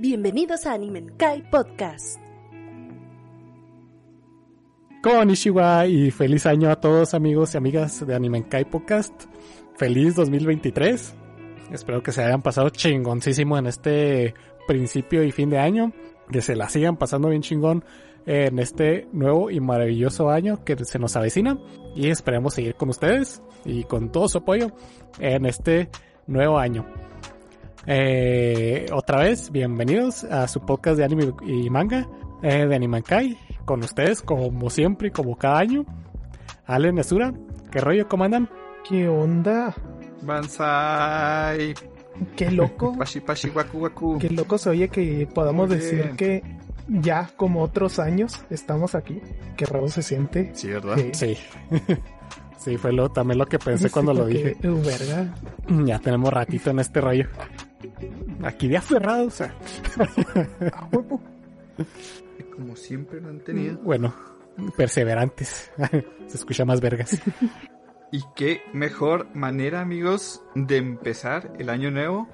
Bienvenidos a Animenkai Podcast. Konnichiwa y feliz año a todos amigos y amigas de Animenkai Podcast. Feliz 2023. Espero que se hayan pasado chingoncísimo en este principio y fin de año. Que se la sigan pasando bien chingón en este nuevo y maravilloso año que se nos avecina. Y esperemos seguir con ustedes y con todo su apoyo en este nuevo año. Eh, otra vez, bienvenidos a su podcast de anime y manga eh, de Animankai. Con ustedes, como siempre y como cada año. Ale Nesura, ¿qué rollo? ¿Cómo andan? ¿Qué onda? Banzai. Qué loco. Pashi pashi waku waku. Qué loco se oye que podamos Muy decir bien. que ya como otros años estamos aquí. Qué raro se siente. Sí, ¿verdad? Sí. Sí. sí, fue lo, también lo que pensé cuando lo dije. uh, verga. Ya tenemos ratito en este rollo. Aquí de aferrados. a- A huevo. Como siempre lo han tenido. Bueno, perseverantes. Se escucha más vergas. Y qué mejor manera, amigos, de empezar el año nuevo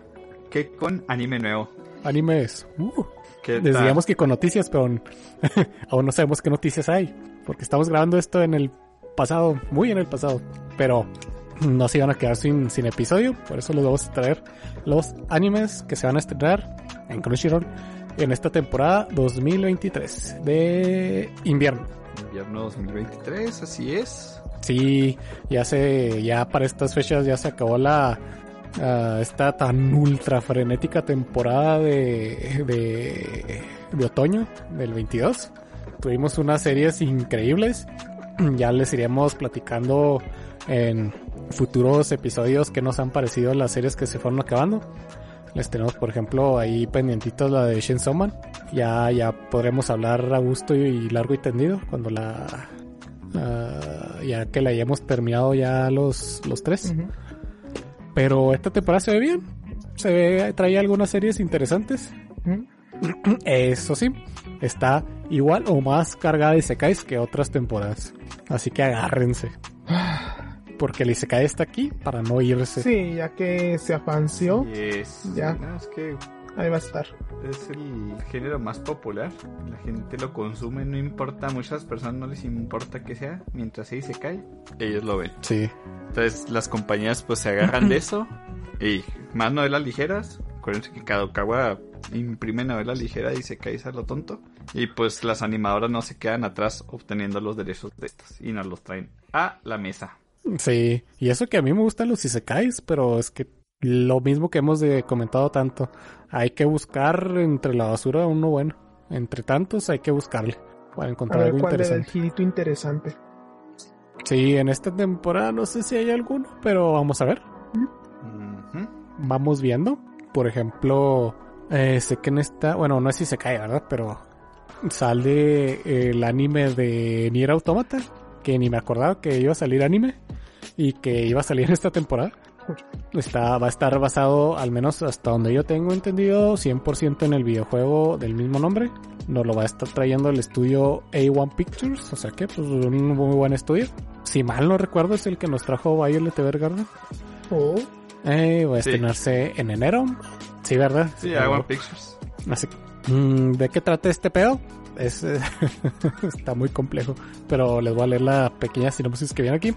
que con anime nuevo. Animes. Uh, ¿Qué tal? decíamos que con noticias, pero aún no sabemos qué noticias hay. Porque estamos grabando esto en el pasado, muy en el pasado. Pero no se iban a quedar sin, sin episodio. Por eso les vamos a traer los animes que se van a estrenar en Crunchyroll en esta temporada 2023 de invierno. Invierno 2023, así es. Sí, ya se, ya para estas fechas ya se acabó la ah, esta tan ultra frenética temporada de, de, de otoño del 22. Tuvimos unas series increíbles. Ya les iremos platicando en futuros episodios que nos han parecido las series que se fueron acabando. Les tenemos, por ejemplo, ahí pendientitos la de Man. Ya, ya podremos hablar a gusto y largo y tendido cuando la, ya que la hayamos terminado ya los, los tres. Pero esta temporada se ve bien. Se ve, trae algunas series interesantes. Eso sí, está igual o más cargada de Isekais que otras temporadas. Así que agárrense. Porque el Isekai está aquí para no irse. Sí, ya que se afanció, Yes. Ya. No, es que ahí va a estar. es el género más popular. La gente lo consume, no importa. A muchas personas no les importa que sea. Mientras se cae, ellos lo ven. Sí. Entonces las compañías pues se agarran de eso y más novelas ligeras. Acuérdense que Kadokawa imprime novelas ligeras y se cae a lo tonto. Y pues las animadoras no se quedan atrás obteniendo los derechos de estos y nos los traen a la mesa. Sí, y eso que a mí me gustan los isekais, pero es que lo mismo que hemos de- comentado tanto, hay que buscar entre la basura uno bueno. Entre tantos hay que buscarle para A encontrar ver algo cuál era el interesante. interesante. Sí, en esta temporada no sé si hay alguno, pero vamos a ver. Vamos viendo. Por ejemplo, eh, sé que en esta, bueno, no sé si se cae, ¿verdad? Pero sale el anime de Nier Automata, que ni me acordaba que iba a salir anime y que iba a salir en esta temporada. Está, va a estar basado, al menos hasta donde yo tengo entendido, 100% en el videojuego del mismo nombre. Nos lo va a estar trayendo el estudio A1 Pictures, o sea que pues un muy buen estudio. Si mal no recuerdo es el que nos trajo Violet Evergarden. Oh, Eh, va a Sí. estrenarse en enero. Sí, ¿verdad? Sí, Aguan Pictures. Así mm, ¿De qué trata este pedo? Es, eh, está muy complejo, pero les voy a leer la pequeña sinopsis que viene aquí.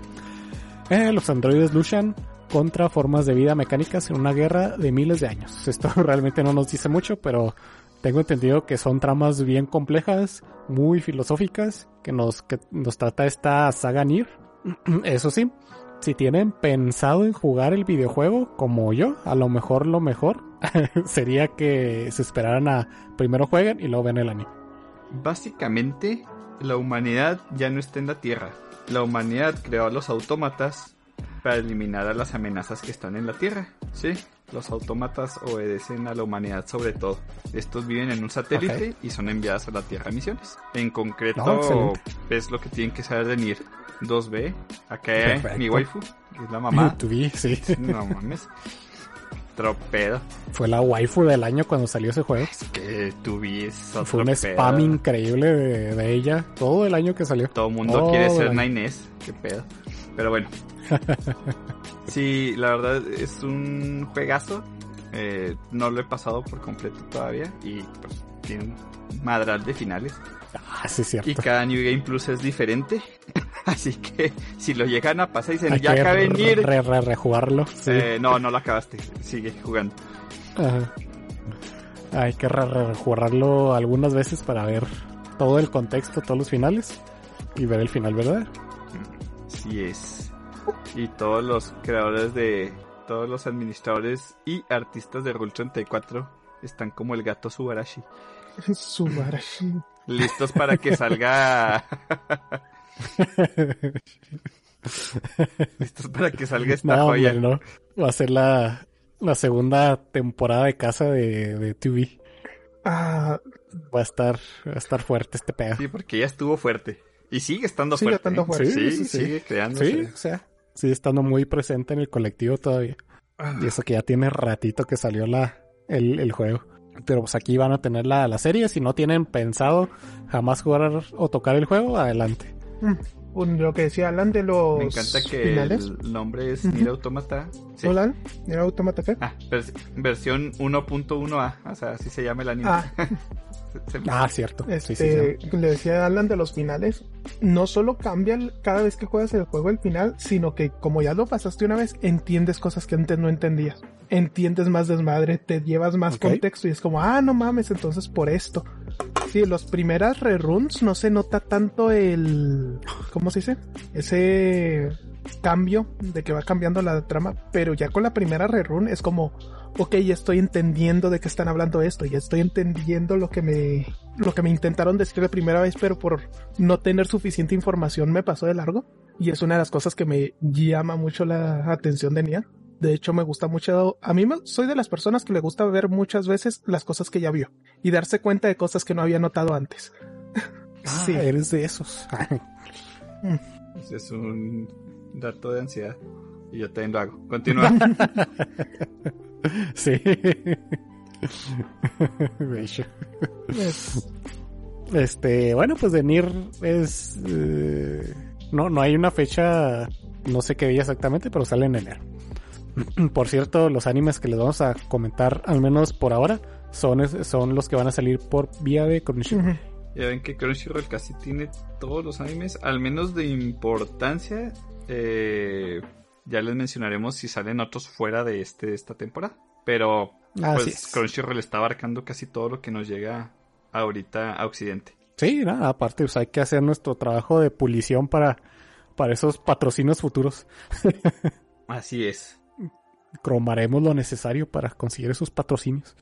Eh, los androides luchan contra formas de vida mecánicas en una guerra de miles de años. Esto realmente no nos dice mucho, pero tengo entendido que son tramas bien complejas, muy filosóficas, que nos, que nos trata esta saga Nier. Eso sí, si tienen pensado en jugar el videojuego como yo, a lo mejor lo mejor sería que se esperaran a primero jueguen y luego ven el anime. Básicamente, la humanidad ya no está en la Tierra. La humanidad creó a los autómatas para eliminar a las amenazas que están en la Tierra. Sí, los autómatas obedecen a la humanidad sobre todo. Estos viven en un satélite y son enviados a la Tierra a misiones. En concreto, No, excelente. es lo que tienen que saber de Nier. 2B, acá Perfecto. mi waifu, que es la mamá. Tu sí. no mames. Tropedo. Fue la waifu del año cuando salió ese juego. Que tu es otro Fue un pedo. spam increíble de, de ella todo el año que salió. Todo el mundo quiere ser. Nainés. Qué pedo. Pero bueno. sí, la verdad es un juegazo. Eh, no lo he pasado por completo todavía y pues tiene un madral de finales. Ah, sí, es cierto. Y cada New Game Plus es diferente. Así que si lo llegan a pasar y dicen, Hay ya acabé de venir. re, re, rejugarlo. Sí. Eh, no, no lo acabaste. Sigue jugando. Ajá. Hay que re, re, rejugarlo algunas veces para ver todo el contexto, todos los finales y ver el final verdadero. Sí es. Y todos los creadores de... Todos los administradores y artistas de Rule 34 están como el gato Subarashi. Subarashi. Listos para que salga... Listos para que salga esta No, joya. hombre, no. Va a ser la, la segunda temporada de casa de, de TV. Ah, Va a estar, va a estar fuerte este pedo. Sí, porque ya estuvo fuerte. Y sigue estando Sigue fuerte. estando ¿eh? fuerte. Sí, Sí, sí, sí. sigue creándose. Sí, o sea, sigue estando muy presente en el colectivo todavía. ah, Y eso que ya tiene ratito que salió la, el, el juego. Pero pues aquí van a tener la, la serie. Si no tienen pensado jamás jugar o tocar el juego, adelante. mm, un- lo que decía Alan de los Me encanta que finales. el nombre es. Nier Automata. Sí. Alan, ¿era Automata qué? Ah, vers- versión 1.1a. O sea, así se llama el anime. Ah, Se- Ah, cierto. Sí, sí, Este, sí. le decía Alan de los finales, no solo cambia cada vez que juegas el juego el final, sino que como ya lo pasaste una vez, entiendes cosas que antes no entendías. Entiendes más desmadre, te llevas más contexto y es como, ah, no mames, entonces por esto. Sí, las primeras reruns no se nota tanto el, ¿cómo se dice? Ese cambio de que va cambiando la trama, pero ya con la primera rerun es como, ok, ya estoy entendiendo de qué están hablando esto, ya estoy entendiendo lo que me, lo que me intentaron decir la primera vez, pero por no tener suficiente información me pasó de largo. Y es una de las cosas que me llama mucho la atención de Nia. De hecho, me gusta mucho. A mí me- soy de las personas que le gusta ver muchas veces las cosas que ya vio y darse cuenta de cosas que no había notado antes. Ah, sí. eres de esos. Ese es un dato de ansiedad. Y yo también lo hago. Continúa. sí. De hecho. Es- Este, bueno, pues de Nier es... eh, no, no hay una fecha, no sé qué día exactamente, pero sale en enero. Por cierto, los animes que les vamos a comentar, al menos por ahora, son, son los que van a salir por vía de Crunchyroll. Ya ven que Crunchyroll casi tiene todos los animes, al menos de importancia. Eh, ya les mencionaremos si salen otros fuera de este, esta temporada. Pero Así pues es. Crunchyroll está abarcando casi todo lo que nos llega ahorita a Occidente. Sí, nada, aparte pues hay que hacer nuestro trabajo de pulición para, para esos patrocinios futuros. Así es. Cromaremos lo necesario para conseguir esos patrocinios.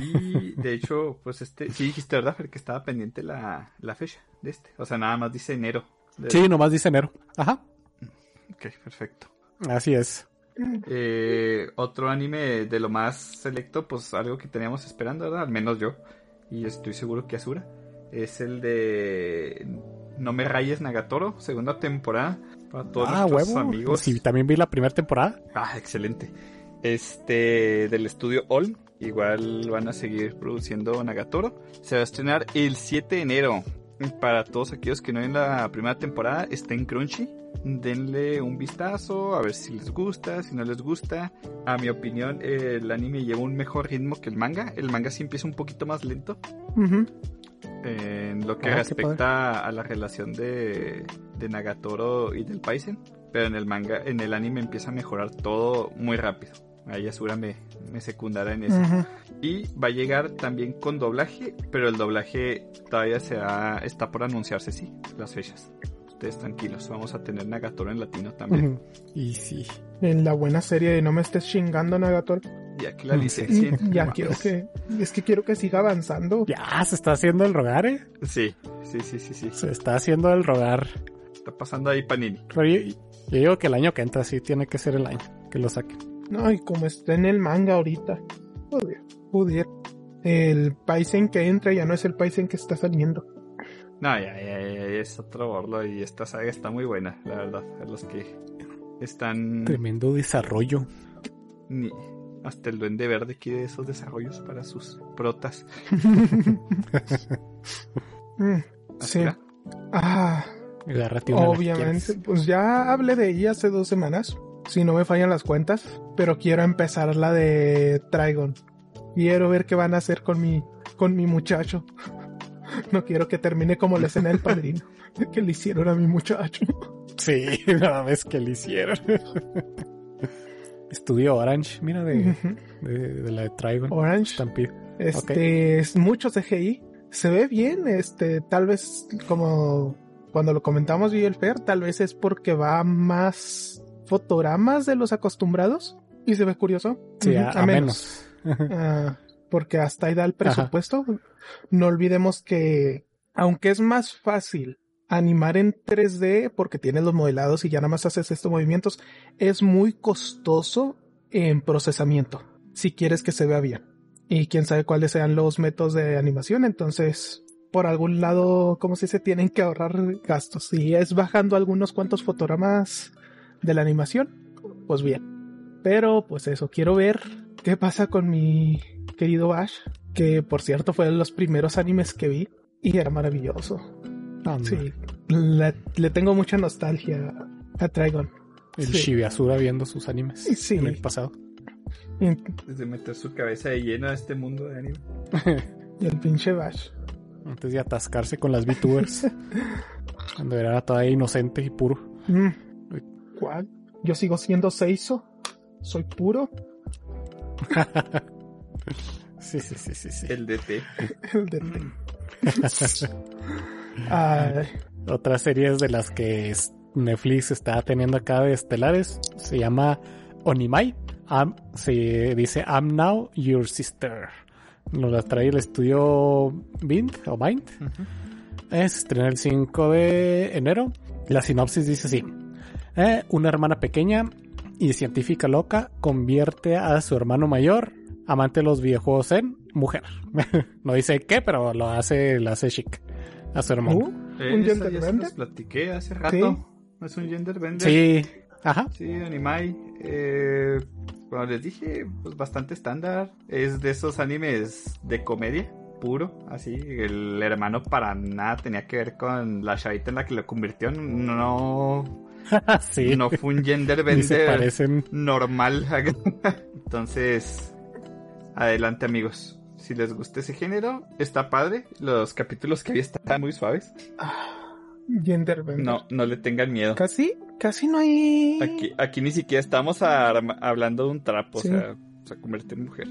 Y de hecho, pues este, sí dijiste, ¿verdad? Fer, que estaba pendiente la, la fecha de este. O sea, nada más dice enero. De- Sí, nomás dice enero. Ajá, Ok, perfecto. así es. Eh, otro anime de lo más selecto, pues algo que teníamos esperando, ¿verdad? Al menos yo. Y estoy seguro que Asura. Es el de No me rayes Nagatoro, segunda temporada. Para todos ah, nuestros huevo. amigos. Sí, también vi la primera temporada. Ah, excelente. Este del estudio All. Igual van a seguir produciendo Nagatoro. Se va a estrenar el 7 de enero. Para todos aquellos que no ven la primera temporada, está en Crunchy. Denle un vistazo, a ver si les gusta, si no les gusta. A mi opinión, el anime lleva un mejor ritmo que el manga. El manga sí empieza un poquito más lento. En lo que Ah, respecta a la relación de, de Nagatoro y del Paisen. Pero en el manga, en el anime empieza a mejorar todo muy rápido. Ahí Asura me, me secundará en eso. Y va a llegar también con doblaje, pero el doblaje todavía se está por anunciarse, sí, las fechas. Ustedes tranquilos, vamos a tener Nagatoro en latino también. Y sí. En la buena serie de No me estés chingando, Nagator. Ya que la Mm, licencien. Ya quiero que, es que quiero que siga avanzando. Ya se está haciendo el rogar, ¿eh? Sí, sí, sí, sí, sí. Se está haciendo el rogar. Está pasando ahí Panini. Pero yo, yo digo que el año que entra sí tiene que ser el año que lo saquen. No, y como está en el manga ahorita. Joder, joder. El Paisen que entra ya no es el Paisen que está saliendo. No, ya, ya, ya, ya, es otro bordo y esta saga está muy buena, la verdad. A los que están... Tremendo desarrollo. ni- hasta el duende verde quiere esos desarrollos para sus protas. Mm, sí. Ah, obviamente. Pues ya hablé de ella hace dos semanas. Si no me fallan las cuentas, pero quiero empezar la de Trigon. Quiero ver qué van a hacer con mi, con mi muchacho. No quiero que termine como la escena del padrino, que le hicieron a mi muchacho. Sí, nada vez que le hicieron. Estudio Orange, mira, de, de, de la de Trigon. Orange. Stampede. Este, es mucho CGI. Se ve bien, este, tal vez como cuando lo comentamos yo y el Fer, tal vez es porque va más fotogramas de los acostumbrados y se ve curioso. Sí, a, a menos. Ah, porque hasta ahí da el presupuesto. No olvidemos que, aunque es más fácil animar en 3D porque tienes los modelados y ya nada más haces estos movimientos, es muy costoso en procesamiento si quieres que se vea bien. Y quién sabe cuáles sean los métodos de animación, entonces por algún lado, como si se tienen que ahorrar gastos. Si es bajando algunos cuantos fotogramas de la animación, pues bien. Pero pues eso, quiero ver qué pasa con mi querido Ash, que por cierto fue de los primeros animes que vi y era maravilloso. Anda. Sí, le, le tengo mucha nostalgia a Trigon. El Sí. Shibiasura viendo sus animes Sí. en el pasado. Y, Desde meter su cabeza de lleno a este mundo de anime. y el pinche Bash. Antes de atascarse con las VTubers. cuando era todavía inocente y puro. Mm. ¿Cuál? Yo sigo siendo Seiso. Soy puro. Sí, sí, sí, sí, sí. El DT. El de- Ay, Otras series de las que Netflix está teniendo acá de estelares se llama Onimai. Se dice I'm Now Your Sister. Nos la trae el estudio Bind o Bind. Eh, se estrena el 5 de enero. La sinopsis dice así. Eh, una hermana pequeña y científica loca convierte a su hermano mayor, amante de los videojuegos, en mujer. no dice qué, pero lo hace, lo hace chic a su hermano. uh, Eh, ¿Un esa gender bender? platiqué hace rato. Es un gender bender. Sí, ajá. Sí, Animai. Eh, como les dije, pues bastante estándar. Es de esos animes de comedia puro, así. El hermano para nada tenía que ver con la chavita en la que lo convirtió. No, sí. no fue un gender Ni se bender parecen. normal. Entonces, adelante amigos. Si les gusta ese género, está padre. Los capítulos que vi están muy suaves. Gender bender. No, no le tengan miedo. Casi, casi no hay. Aquí, aquí ni siquiera estamos hablando de un trapo, Sí. o sea, se convierte en mujer.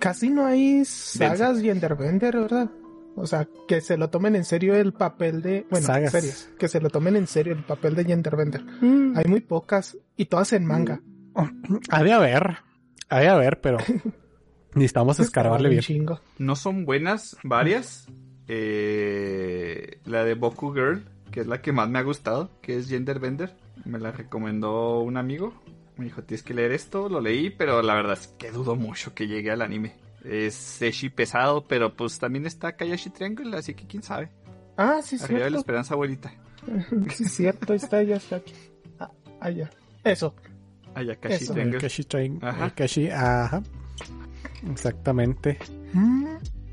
Casi no hay sagas genderbender, ¿verdad? O sea, que se lo tomen en serio el papel de... Bueno, Sagas. series. Que se lo tomen en serio el papel de genderbender. Hay muy pocas y todas en manga. Ha de haber. Ha de haber, pero necesitamos escarbarle Un bien. chingo. No son buenas, varias. Eh, la de Boku Girl, que es la que más me ha gustado, que es Genderbender. Me la recomendó un amigo. Me dijo, tienes que leer esto. Lo leí, pero la verdad es que dudo mucho que llegue al anime. Es eshi pesado, pero pues también está Kayashi Triangle, así que quién sabe. Ah, sí, Arriba de la esperanza, abuelita. sí, cierto. Ahí está, ya está aquí. Ah, allá. Eso. Ayakashi Eso. Triangle. Kashi Ajá. Kashi, ajá. Exactamente.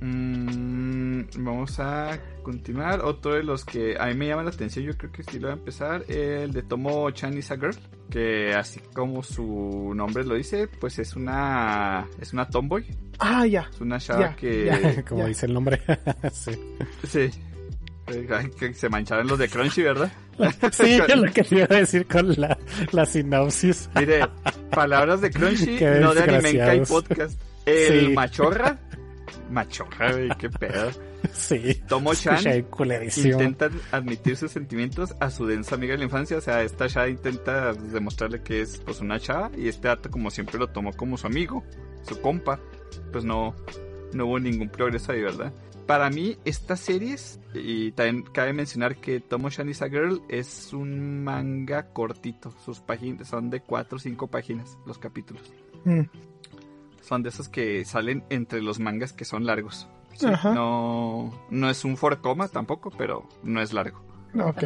Mm, vamos a continuar. Otro de los que a mí me llama la atención, yo creo que sí lo voy a empezar, el de Tomo Chan is a Girl, que así como su nombre lo dice, pues es una es una tomboy, Ah, ya. es una chava Ya, que. Como dice el nombre. sí. sí, ay, que se mancharon los de Crunchy, ¿verdad? Sí, es lo que te iba a decir con la, la sinopsis. Mire, palabras de Crunchy, Qué no de Anime Kai desgraciados. Podcast. El Sí. machorra, machorra, güey, qué pedo. Sí. Tomo Chan intenta admitir sus sentimientos a su densa amiga de la infancia. O sea, esta chava intenta demostrarle que es pues una chava y este dato como siempre lo tomó como su amigo, su compa. Pues no, no hubo ningún progreso ahí, ¿verdad? Para mí, estas series, y también cabe mencionar que Tomo Shan is a Girl es un manga cortito. Sus páginas son de 4 o 5 páginas, los capítulos. Mm, Son de esos que salen entre los mangas que son largos. Sí, Ajá. no, no es un for coma tampoco, pero no es largo. ok.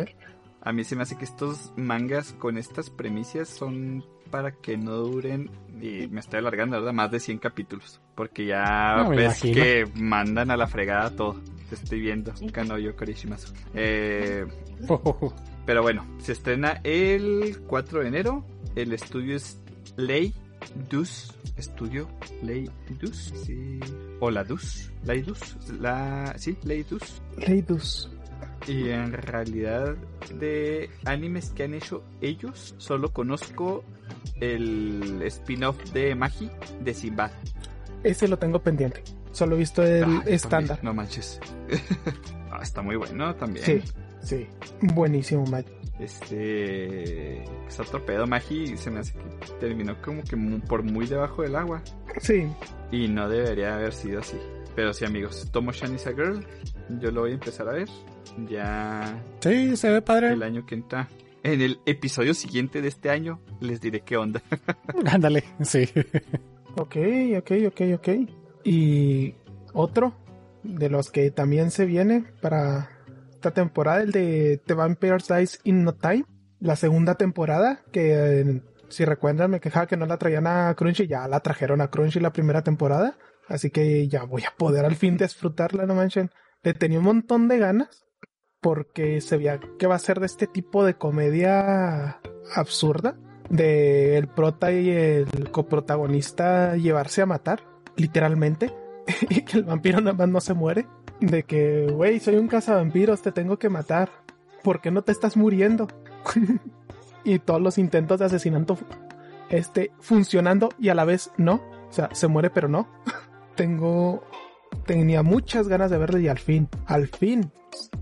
A mí se me hace que estos mangas con estas premisas son para que no duren, y me estoy alargando, ¿verdad? Más de 100 capítulos. Porque ya No, ves imagino. que mandan a la fregada todo. Te estoy viendo, Kanoyo Korishimasu. Eh, pero bueno, se estrena el 4 de enero. El estudio es Ley Dus. Estudio Ley Dus. Sí. O la Dus. Ley Dus. La... Sí, Ley Dus. Leidus. Y en realidad de animes que han hecho ellos, solo conozco el spin-off de Magi de Sinbad. Ese lo tengo pendiente. Solo he visto el Ah, estándar. No manches. Ah, está muy bueno también. Sí, sí. Buenísimo, Mike. Este. Está torpedo Magi se me hace que terminó como que por muy debajo del agua. Sí. Y no debería haber sido así. Pero sí, amigos, Tomo Shan is a Girl. Yo lo voy a empezar a ver. Ya Sí, se ve padre. el año que entra. En el episodio siguiente de este año les diré qué onda. Ándale, sí. Ok, ok, ok, ok. Y otro de los que también se viene para esta temporada, el de The Vampires Dies in No Time. La segunda temporada, que si recuerdan me quejaba que no la traían a Crunchy, ya la trajeron a Crunchy la primera temporada. Así que ya voy a poder al fin disfrutarla, no manchen. Le tenía un montón de ganas porque se veía que va a ser de este tipo de comedia absurda de el prota y el coprotagonista llevarse a matar, literalmente, y que el vampiro nada más no se muere, de que, güey, soy un cazavampiros, te tengo que matar, ¿por qué no te estás muriendo? y todos los intentos de asesinato este funcionando y a la vez no, o sea, se muere pero no. Tengo tenía muchas ganas de verlo y al fin, al fin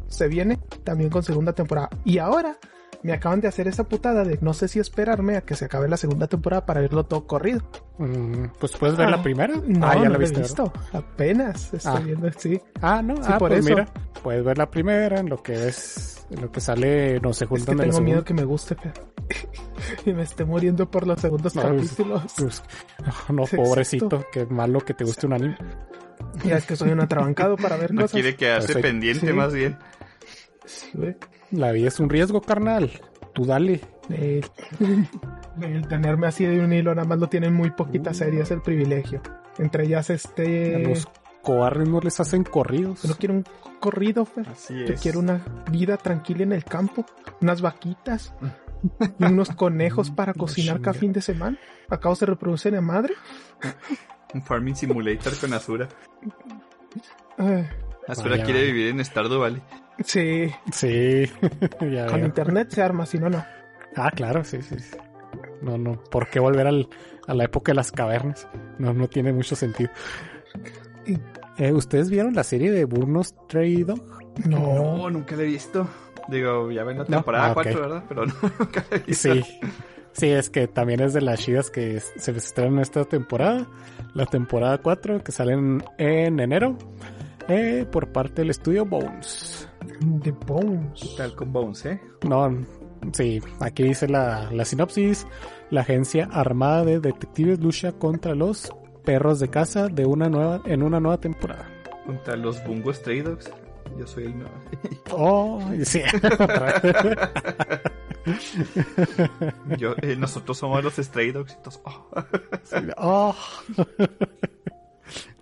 se viene también con segunda temporada. Y ahora me acaban de hacer esa putada de no sé si esperarme a que se acabe la segunda temporada para verlo todo corrido. Mm, pues puedes ver Ah, la primera. No, ah, ya no la lo he viste. visto. Apenas estoy Ah. viendo, sí. Ah, no, Sí, ah, por pues eso. mira, puedes ver la primera, en lo que ves, en lo que sale, no Es que juntan de la tengo miedo que me guste pero- y me esté muriendo por los segundos No, pues, capítulos. Pues, no, Exacto. pobrecito, qué malo que te guste un anime. Ya es que soy un atrabancado para ver No cosas. quiere quedarse Pues, pendiente sí. más bien. Sí, güey. La vida es un riesgo, carnal. Tú dale. El, el tenerme así de un hilo nada más lo tienen muy poquitas series, el privilegio. Entre ellas A este... los cobardes no les hacen corridos. Yo no quiero un corrido, Fer. Así Yo es. quiero una vida tranquila en el campo, unas vaquitas y unos conejos para cocinar cada fin de semana. Acabo se reproducen en madre. Un Farming Simulator con Azura. Azura Vaya, quiere vaya. vivir en Stardew Valley. Sí, Sí, ya con veo. internet se arma, si no, no. Ah, claro, sí, sí. sí. No, no. ¿Por qué volver al, a la época de las cavernas? No, no tiene mucho sentido. Eh, ¿Ustedes vieron la serie de Burnos Stray Dog? No, No, nunca la he visto. Digo, ya ven la No, temporada ah, ok. 4, ¿verdad? Pero no, nunca la he visto. Sí. Sí, es que también es de las chidas que se estrenan esta temporada. La temporada 4 que salen en enero. eh, por parte del estudio Bones. The Bones. Tal con Bones, ¿eh? No, sí, aquí dice la, la sinopsis. La agencia armada de detectives lucha contra los perros de casa de una nueva, en una nueva temporada. Contra los Bungo Stray Dogs. Yo soy el nuevo. Oh, sí. Yo, eh, nosotros somos los Stray Dogs. y todos, oh. Oh.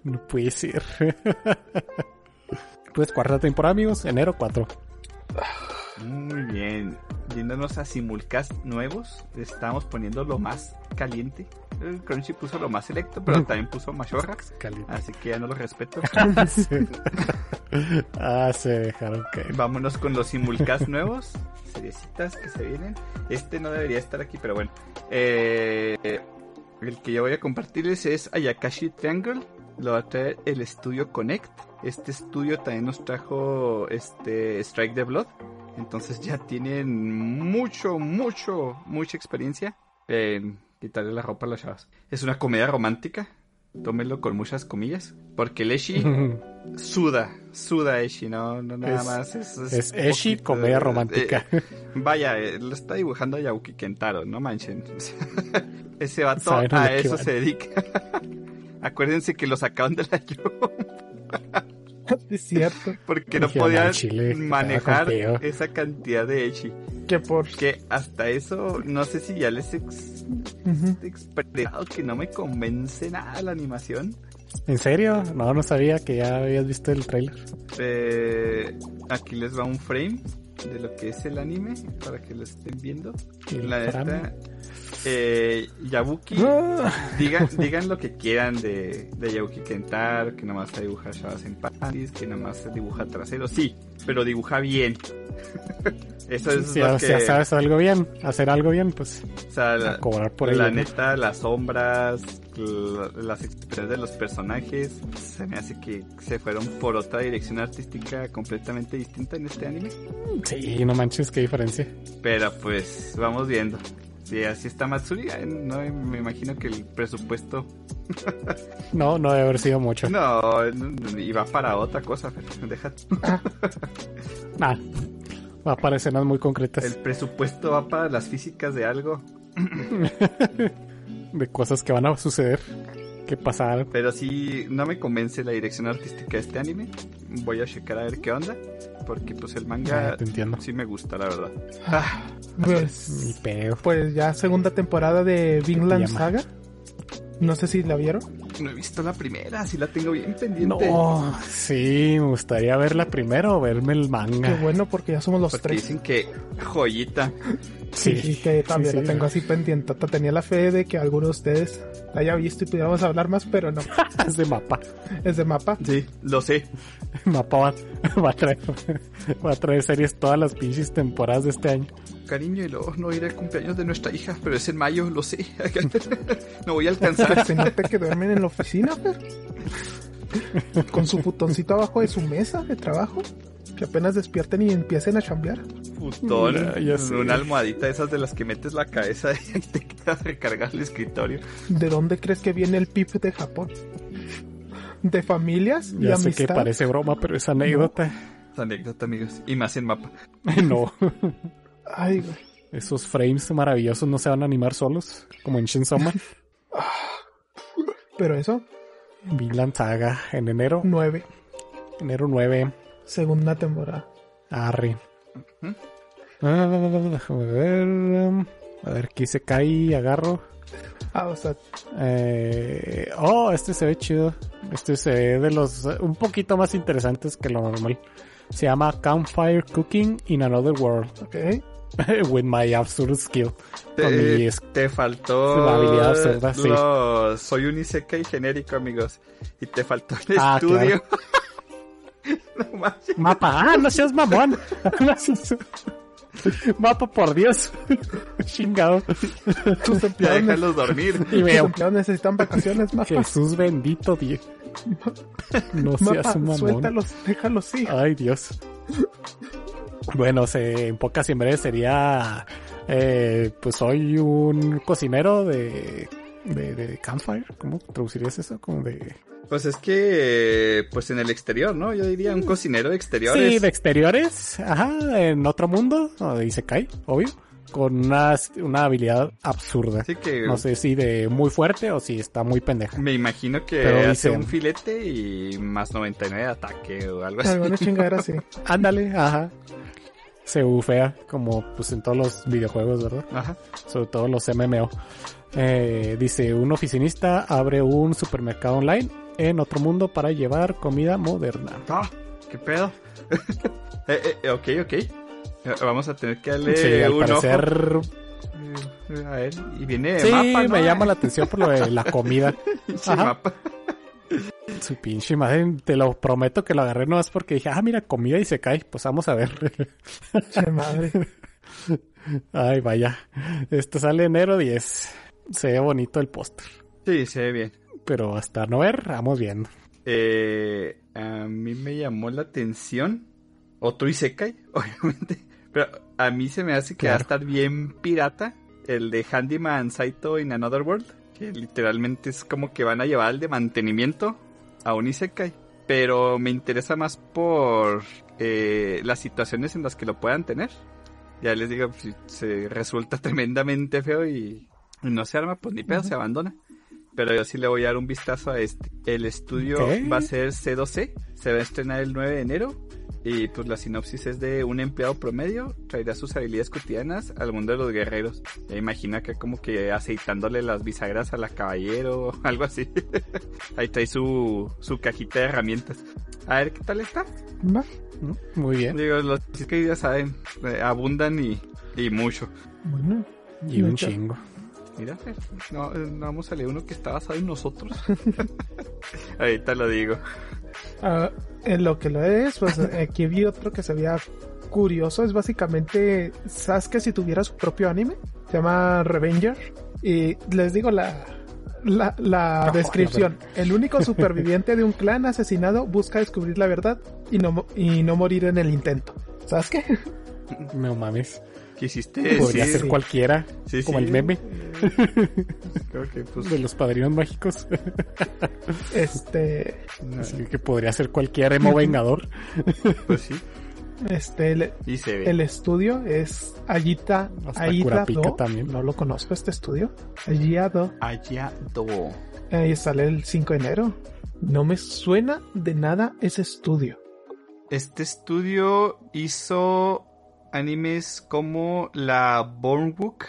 No puede ser. Pues cuarta temporada, amigos, enero 4. Muy bien. Yéndonos a simulcast nuevos, estamos poniendo lo más caliente. El Crunchy puso lo más selecto, pero también puso machorra. Así que ya no lo respeto. Sí. Ah, se dejaron. Vámonos con los simulcast nuevos. Seriecitas que se vienen. Este no debería estar aquí, pero bueno. Eh, el que yo voy a compartirles es Ayakashi Triangle. Lo va a traer el estudio Connect. Este estudio también nos trajo este Strike the Blood. Entonces ya tienen mucho, mucho, mucha experiencia en quitarle la ropa a las chavas. Es una comedia romántica. Tómenlo con muchas comillas. Porque el Eshi suda, suda Eshi, no, no nada Es- más. Es, Es Eshi, poquito comedia romántica. eh, vaya, eh, lo está dibujando Yauki Kentaro, no manchen. Ese vato Saben a eso van. se dedica. Acuérdense que lo sacaban de la Jump Es cierto. porque no podían "Al chile, manejar estaba con feo". esa cantidad de Echi. Que por. Que hasta eso, no sé si ya les he ex- Ujú. expresado que no me convence nada la animación. ¿En serio? No, no sabía que ya habías visto el trailer. Eh, aquí les va un frame de lo que es el anime para que lo estén viendo. El La Fran. neta, eh, Yabuki, digan, digan lo que quieran de, de Yabuki Kentaro, que nomás dibuja Shabas en panties, que nomás dibuja trasero, sí, pero dibuja bien. Eso es lo que, si ya sabes algo bien, hacer algo bien, pues o sea, la- cobrar por ello. la neta, las sombras, la- las expresiones de los personajes, se me hace que se fueron por otra dirección artística completamente distinta en este anime. Sí, no manches, qué diferencia. Pero pues vamos viendo. Si así está Matsuri, eh, no me imagino que el presupuesto. No, no debe haber sido mucho. no, iba para otra cosa, pero déjate. Ah, va para escenas muy concretas. El presupuesto va para las físicas de algo, de cosas que van a suceder, que pasar. pero sí no me convence la dirección artística de este anime. Voy a checar a ver qué onda, porque pues el manga Ah, te entiendo. sí me gusta, la verdad. Ah, Pues, pues ya segunda temporada de Vinland. Saga. No sé si la vieron. no he visto la primera, sí la tengo bien pendiente. No, sí, me gustaría verla primero o verme el Qué manga. bueno porque ya somos los Porque tres. dicen que joyita. Sí, Sí, que también sí, la sí. tengo así pendiente. Tenía la fe de que alguno de ustedes la haya visto y pudiéramos hablar más, pero no. es de mapa. Es de mapa. Sí, lo sé. Mapa va, va a traer, va a traer series todas las pinches temporadas de este año. Cariño, y luego no iré al cumpleaños de nuestra hija, pero es en mayo, lo sé. no voy a alcanzar. Se nota que duermen en la oficina, Fer. Con su futoncito abajo de su mesa de trabajo. Que apenas despierten y empiecen a chambear. Putón, sé. una almohadita esas de las que metes la cabeza y te quedas recargar el escritorio. ¿De dónde crees que viene el PIP de Japón? ¿De familias y Ya sé que parece broma, pero es anécdota. Es anécdota, amigos. Y más en mapa. No, Ay, güey. esos frames maravillosos no se van a animar solos, como en Chainsaw Man. Pero eso, Vinland Saga en enero, nueve. enero 9. Segunda temporada. Arre. Ujú. Ah, déjame ver. um, A ver, aquí se cae, agarro. Ah, o sea, Eh, oh, este se ve chido. Este se ve de los un poquito más interesantes que lo normal. Se llama Campfire Cooking in Another World. ok. With my absurd skill. Con mi Te, faltó. La habilidad absurda, sí. Soy un Isekai genérico, amigos. Y te faltó el Ah, estudio. no. Mapa, ah, no seas mamón. Mapa, por Dios. Chingado. Tus empleados, déjalos dormir. Y tus empleados necesitan vacaciones, mapa. Jesús bendito, Dios. No seas Mapa, un mamón. suéltalos, déjalos, sí. Ay, Dios. Bueno, se, en pocas y en sería, eh, pues soy un cocinero de, de, de campfire. ¿Cómo traducirías eso? Como de... Pues es que, pues en el exterior, ¿no? Yo diría un cocinero de exteriores. Sí, de exteriores. Ajá, en otro mundo. o de Isekai, obvio. Con una, una habilidad absurda. Así que No sé si de muy fuerte o si está muy pendeja. me imagino que Pero hace dice- un filete y más 99 de ataque o algo así. Alguna chingadera así. Ándale, ajá. Se bufea como pues en todos los videojuegos, ¿verdad? Ajá. sobre todo los MMO. Eh, dice, un oficinista abre un supermercado online en otro mundo para llevar comida moderna. Ah, ¿qué pedo? eh, eh, ok, ok. Eh, Vamos a tener que darle Sí, al un parecer... ojo. Eh, A ver, y viene Sí, mapa, ¿no? me llama la atención por lo de la comida. Ajá. mapa. Su pinche madre, te lo prometo que lo agarré nomás porque dije, ah, mira, comida y se cae. Pues vamos a ver. Che madre. Ay, vaya. Esto sale enero 10. Se ve bonito el póster. Sí, se ve bien. Pero hasta no ver, vamos viendo. Eh, a mí me llamó la atención otro Isekai, obviamente. Pero a mí se me hace que va a estar bien pirata el de Handyman Saito in Another World. Que literalmente es como que van a llevar el de mantenimiento a un Isekai. Pero me interesa más por eh, las situaciones en las que lo puedan tener. Ya les digo, si se resulta tremendamente feo y, y no se arma, pues ni pedo, se abandona. Pero yo sí le voy a dar un vistazo a este. El estudio Ok. va a ser C2C, se va a estrenar el 9 de enero. Y pues la sinopsis es de un empleado promedio, traerá sus habilidades cotidianas al mundo de los guerreros. Ya imagina que como que aceitándole las bisagras a la caballero o algo así. Ahí trae su, su cajita de herramientas. A ver qué tal está. Va. Muy bien. Digo, los que ya saben, eh, abundan y, y mucho. Bueno, Y un chingo. Mira, Fer, no, vamos a leer uno que está basado en nosotros. Ahorita lo digo. ah, en lo que lo es, pues aquí vi otro que se veía curioso. Es básicamente Sasuke si tuviera su propio anime. Se llama Revenger. Y les digo la, la, la No, descripción. El único superviviente de un clan asesinado busca descubrir la verdad y no, mo- y no morir en el intento. ¿Sasuke? No mames. ¿Qué hiciste? Podría Sí, ser sí. cualquiera. Sí, como sí. el meme Creo que, pues, de los padrinos mágicos. Este, Así que podría ser cualquier emo vengador. pues sí. este, el, Y se ve. el estudio es Ayita, Kurapika Do. también. No lo conozco este estudio. Ayida Do. Allá do. Ahí sale el 5 de enero. No me suena de nada ese estudio. Este estudio hizo animes como la Born Book,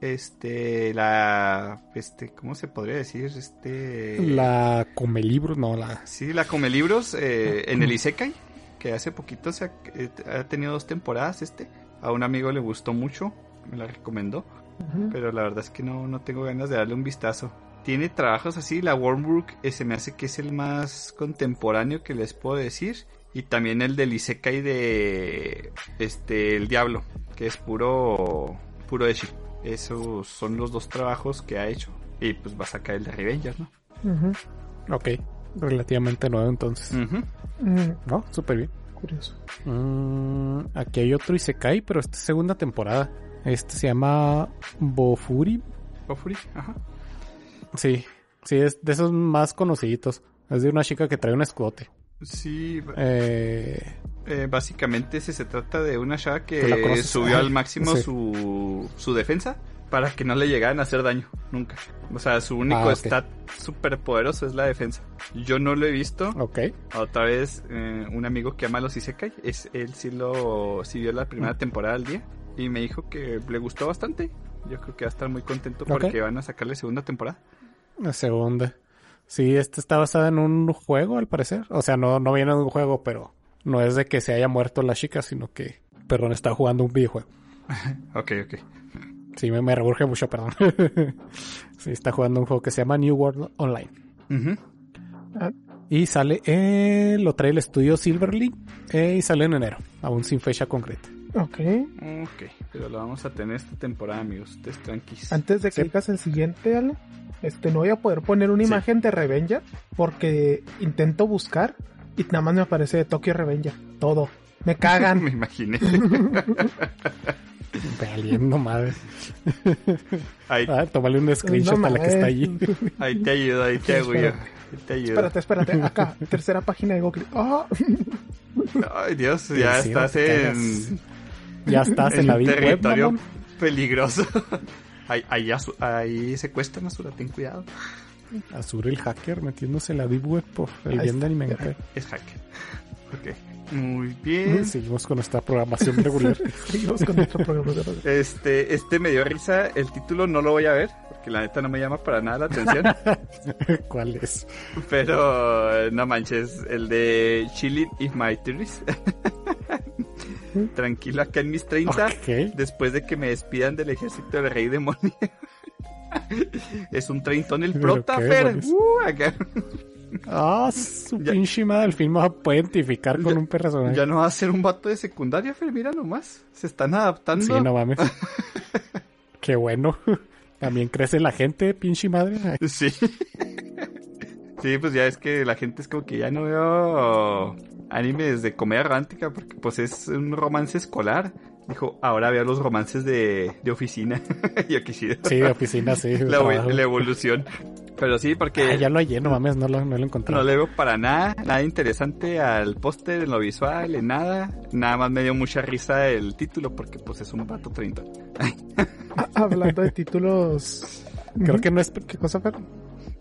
este, la, este, ¿cómo se podría decir? Este, La come libros, no, la. sí, la Come Libros eh, en el Isekai, que hace poquito se ha, eh, ha tenido dos temporadas este. A un amigo le gustó mucho, me la recomendó, pero la verdad es que no, no tengo ganas de darle un vistazo. Tiene trabajos así, la Wormbook eh, se me hace que es el más contemporáneo que les puedo decir. Y también el del Isekai de este el Diablo, que es puro puro Eshi. Esos son los dos trabajos que ha hecho. Y pues va a sacar el de Revenger, ¿no? Ujú. Ok. Relativamente nuevo entonces. Ujú. Mm, ¿No? Súper bien. curioso. Mm, aquí hay otro Isekai, pero esta es segunda temporada. Este se llama Bofuri. Ofuri, ajá. Sí, sí, es de esos más conociditos. Es de una chica que trae un escote. Sí, Eh, eh, básicamente ese se trata de una chava ¿Tú la que subió al máximo sí. su, su defensa para que no le llegaran a hacer daño, nunca. O sea, su único Ah, stat súper poderoso es la defensa. Yo no lo he visto. ok. Otra vez, eh, un amigo que ama los Isekai, es, él sí lo sí vio la primera temporada al día y me dijo que le gustó bastante. Yo creo que va a estar muy contento porque van a sacarle segunda temporada. La segunda. Sí, esta está basada en un juego, al parecer. O sea, no, no viene de un juego, pero no es de que se haya muerto la chica, sino que, perdón, está jugando un videojuego. Ok, ok. Sí, me, me reburge mucho, perdón. sí, está jugando un juego que se llama New World Online. Ujú. Y sale, eh, lo trae el estudio Silverly eh, y sale en enero, aún sin fecha concreta. Ok. Ok, pero lo vamos a tener esta temporada, amigos. Ustedes tranquis. Antes de que Sí. digas el siguiente, Ale, este, no voy a poder poner una Sí. imagen de Revenger porque intento buscar y nada más me aparece de Tokyo Revenger. Todo. Me cagan. Me imaginé. Valiendo madre. Ahí, Ah, tómale un screenshot No a la que está allí. ahí te ayudo, ahí te. Ahí te ayudo. espérate, espérate. Acá, tercera página de Google. Ah, Ay, Dios, ya estás en, Ya estás en, en la Web, territorio mamón. peligroso. Ahí, ahí, ahí secuestran a Azura, ten cuidado. Azur el hacker metiéndose en la Deep Web por el Ahí bien de. Anime. Es hacker. Ok. Muy bien. Seguimos con nuestra programación regular. seguimos con nuestro programa de radio. Este, este me dio risa. El título no lo voy a ver. Porque la neta no me llama para nada la atención. ¿Cuál es? Pero no manches. El de Chilling in My Theories. Tranquilo acá en mis 30. Ok. Después de que me despidan del ejército del rey demonio. es un treintón el prota, Fer. Uh, acá. Ah, su Ya- pinche madre, el film va- puede identificar con Ya- un personaje. Ya no va a ser un vato de secundaria, Fer. Mira nomás. Se están adaptando. Sí, no mames. Qué bueno. También crece la gente, pinche madre. Sí. Sí, pues ya es que la gente es como que ya no veo animes de comedia romántica porque pues es un romance escolar. Dijo, ahora veo los romances de, de oficina. Yo quisiera. Sí, de oficina, sí. la, evolución. Pero sí, porque Ah, ya lo hallé, no mames, no lo, no lo encontré. no le veo para nada, nada interesante al póster, en lo visual, en nada. Nada más me dio mucha risa el título porque pues es un vato 30. Ah, hablando de títulos. Creo que no es, ¿Qué cosa, Fer?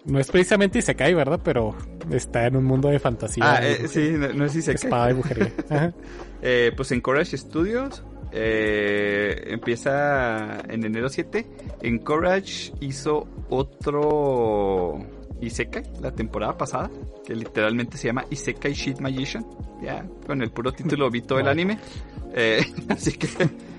No es precisamente Isekai, ¿verdad? Pero está en un mundo de fantasía. Ah, eh, sí, no, si se Espada y brujería. Eh, pues en Courage Studios eh, empieza en enero 7. En Courage hizo otro Isekai la temporada pasada, que literalmente se llama Isekai Shit Magician. Ya, con el puro título vi todo el anime. Eh, así que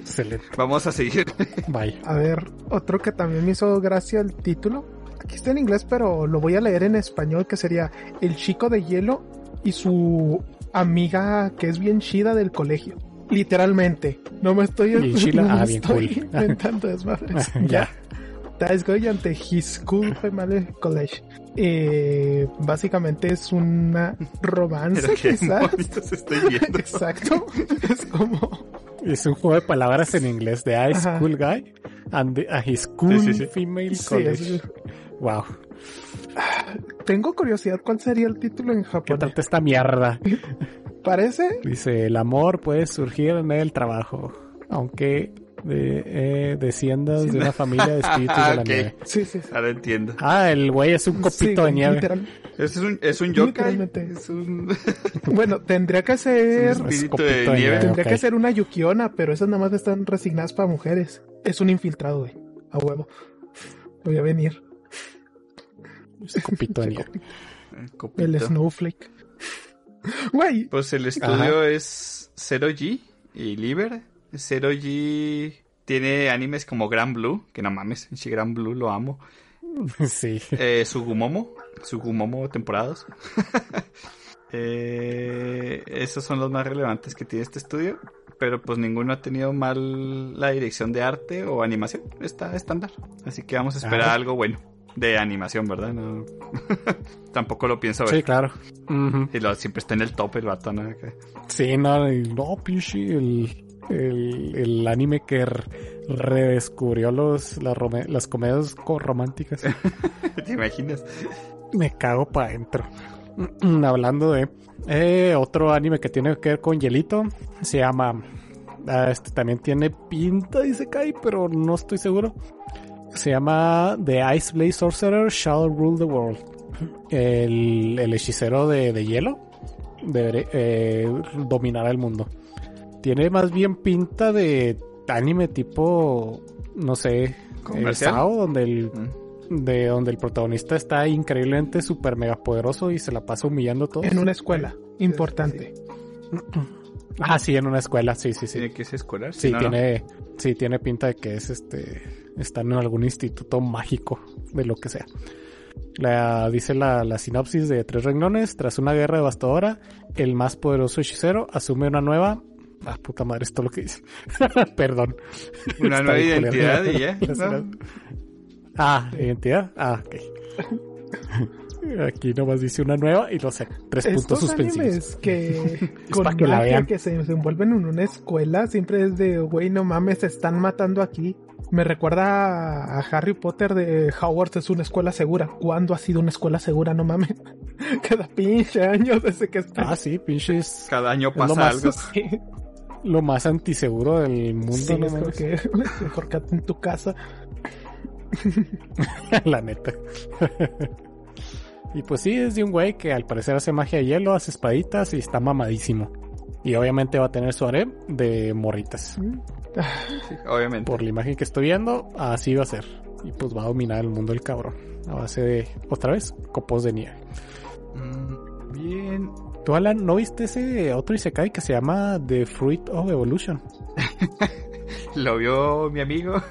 Excelente. vamos a seguir. Bye. A ver, otro que también me hizo gracia el título. Aquí está en inglés, pero lo voy a leer en español, que sería El chico de hielo y su amiga que es bien chida del colegio. Literalmente. No me estoy, no me ah, bien estoy cool. inventando desmadres. ya. That is going ante his school family college. Eh, básicamente es una romance, quizás. estoy viendo. Exacto. Es como Es un juego de palabras en inglés de High Ajá. School Guy and the- a his school Sí, sí, sí. female college. es- Wow. tengo curiosidad cuál sería el título en ¿Qué japonés. trata esta mierda? Parece Dice, el amor puede surgir en el trabajo, aunque de- eh, desciendas de una familia de espíritus de la Ok. nieve. Sí, sí, sí. Ahora entiendo. Ah, el güey es un copito Sí, de nieve. literal. Es un, es un yokai. Literalmente. Es un, Bueno, tendría que ser. un espíritu copito de de nieve. Tendría que ser una Yukiona, pero esas nada más están resignadas para mujeres. Es un infiltrado, güey. A huevo. Voy a venir. Es copito de nieve. Copito. El Snowflake. Güey, Pues el estudio es Zero G y Liver. Zero G tiene animes como Gran Blue, que no mames, si Gran Blue lo amo. Sí. Eh, Sugumomo, Sugumomo temporadas. eh, esos son los más relevantes que tiene este estudio. Pero pues ninguno ha tenido mal la dirección de arte o animación. Está estándar. Así que vamos a esperar Ah. algo bueno de animación, ¿verdad? No... Tampoco lo pienso ver. Sí, claro. Y lo, siempre está en el top el vato, ¿no? Que- Sí, no, no, pinche, el, el, el anime que redescubrió los, las, las comedias co- románticas. ¿Te imaginas? Me cago para adentro. Hablando de eh, otro anime que tiene que ver con hielito, se llama. ah, Este también tiene pinta, dice Kai, pero no estoy seguro. Se llama The Ice Blade Sorcerer Shall Rule the World. El, el hechicero de, de hielo deberé, eh, dominará el mundo. Tiene más bien pinta de anime tipo, no sé, eh, ¿Comercial? Sao, donde el Mm. de donde el protagonista está increíblemente super mega poderoso y se la pasa humillando a todos. en una escuela. Importante. Ah, sí, en una escuela, sí, sí, sí. Tiene que ser escolar. Sí, si no, no. tiene, sí, tiene pinta de que es este, está en algún instituto mágico de lo que sea. La, dice la, la sinopsis de tres renglones. Tras una guerra devastadora, el más poderoso hechicero asume una nueva. Ah, puta madre, esto es lo que dice. Perdón. Una Está nueva identidad y ya. ¿no? Ah, identidad. Ah, ok. Aquí nomás dice una nueva y los tres puntos suspensivos. que con que la vean. que se desenvuelven en una escuela siempre es de, güey, no mames, se están matando aquí. Me recuerda a Harry Potter de Hogwarts es una escuela segura. ¿Cuándo ha sido una escuela segura? No mames. Cada pinche año desde que está. Ah, sí, pinches. Cada año lo pasa más- algo. Sí, Lo más antiseguro del mundo, sí, no es mames. que mejor que en tu casa. La neta. y pues sí, es de un güey que al parecer hace magia de hielo, hace espaditas y está mamadísimo. Y obviamente va a tener su harem de morritas. Sí, obviamente. Por la imagen que estoy viendo, así va a ser. Y pues va a dominar el mundo el cabrón. A base de, otra vez, copos de nieve. Mm, bien. ¿Tú, Alan, no viste ese otro Isekai que se llama The Fruit of Evolution? Lo vio mi amigo.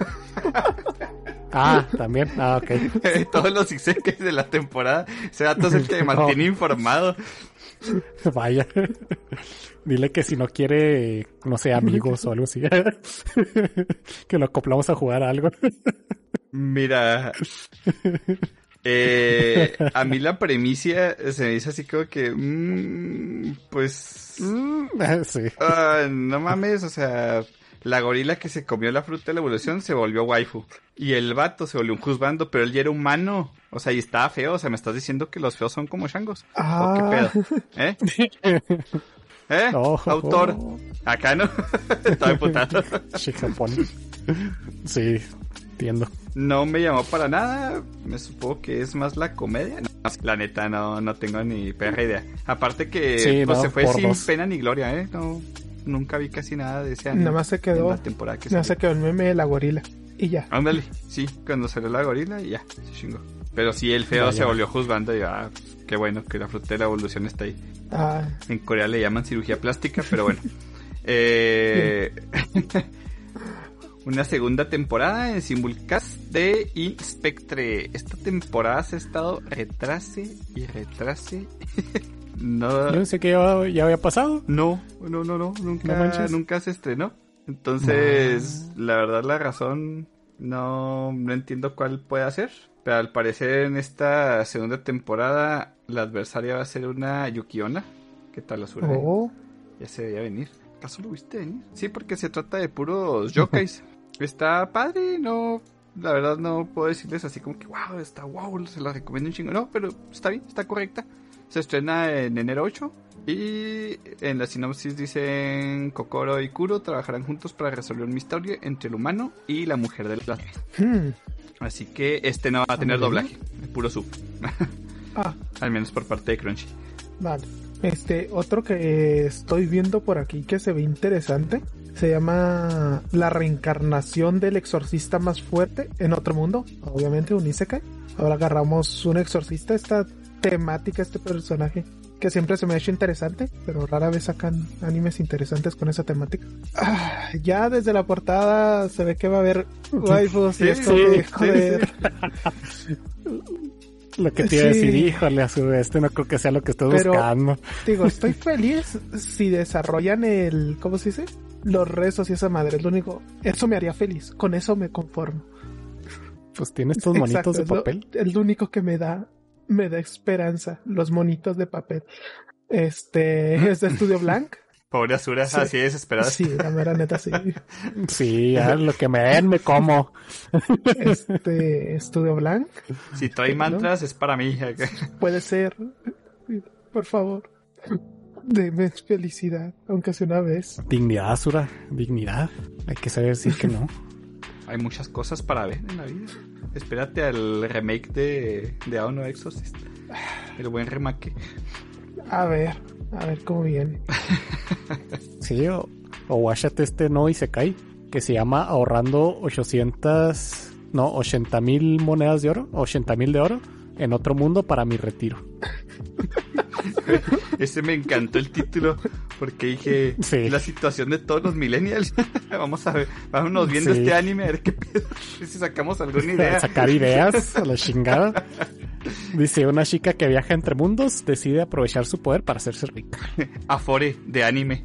Ah, también. Ah, ok. Todos los isekais de la temporada. Ese dato es el que me mantiene informado. Vaya. Dile que si no quiere, no sé, amigos o algo así. que lo acoplamos a jugar a algo. Mira. eh, a mí la premicia se me dice así como que. mm, pues. sí. ah, no mames, o sea. La gorila que se comió la fruta de la evolución se volvió waifu. Y el vato se volvió un juzgando, pero él ya era humano. O sea, y estaba feo. O sea, me estás diciendo que los feos son como changos. Ah. ¿O qué pedo? ¿Eh? ¿Eh? Oh, Autor. oh. Acá no. Estaba emputado. Sí, entiendo. No me llamó para nada. Me supongo que es más la comedia. No, la neta, no, no tengo ni perra idea. Aparte que Sí, pues, no, se fue sin dos. pena ni gloria, ¿eh? No, nunca vi casi nada de ese anime. Nada más se quedó- En la temporada que No se quedó el meme de la gorila. Y ya. Ándale, sí, cuando salió la gorila y ya, se chingó. Pero sí, el feo se volvió juzgando y ah, qué bueno que la fruta de la evolución está ahí. Ah, En Corea le llaman cirugía plástica, pero bueno. Eh, una segunda temporada en Simulcast de Inspectre. Esta temporada se ha estado retrase y retrase. no, Yo pensé que ya, ya había pasado. no, no, no, no, nunca, nunca se estrenó. Entonces, la verdad, la razón no, no entiendo cuál puede ser. Pero al parecer en esta segunda temporada la adversaria va a ser una Yukiona. ¿Qué tal la suerte? oh, Ya se veía venir. ¿Acaso lo viste venir? Sí, porque se trata de puros yokais. está padre, no. La verdad no puedo decirles así como que wow, está wow, se la recomiendo un chingo. No, pero está bien, está correcta. Se estrena en enero 8. Y en la sinopsis dicen Kokoro y Kuro trabajarán juntos para resolver un misterio entre el humano y la mujer del la hmm, Así que este no va a tener bien. doblaje, puro sub. ah, Al menos por parte de Crunchy. vale. Este, otro que estoy viendo por aquí que se ve interesante, se llama La reencarnación del exorcista más fuerte en otro mundo, obviamente un Isekai. Ahora agarramos un exorcista, esta temática, este personaje, que siempre se me ha hecho interesante, pero rara vez sacan animes interesantes con esa temática. Ah, ya desde la portada se ve que va a haber waifus y Sí, esto sí, de sí, joder. Lo que te iba a decir, híjole, a su vez, este no creo que sea lo que estoy Pero- buscando. Digo, estoy feliz si desarrollan el, ¿cómo se dice? Los rezos y esa madre, es lo único. Eso me haría feliz, con eso me conformo. Pues tiene estos monitos Exacto, de papel. Es lo único que me da, me da esperanza, los monitos de papel. Este, es de Estudio Blanc. Pobre Asura, Sí. así desesperada. Sí, la mera neta sí. Sí, ya lo que me den, me como. Este, Estudio Blanc, Si trae mantras es para mí. puede ser, por favor. Deme felicidad, aunque sea una vez. Dignidad, Asura. Dignidad. Hay que saber decir que no. Hay muchas cosas para ver en la vida. Espérate al remake de, de Aono Exorcist. El buen remake. A ver, a ver cómo viene. Sí, o, o guáchate este no y se cae. Que se llama ahorrando 800, no, 80 mil monedas de oro, 80 mil de oro en otro mundo para mi retiro. Ese me encantó el título porque dije Sí. la situación de todos los millennials. Vamos a ver, vámonos viendo Sí. este anime a ver qué pedo. Si sacamos alguna idea. Sacar ideas a la chingada. Dice, una chica que viaja entre mundos decide aprovechar su poder para hacerse rica. Afore de anime.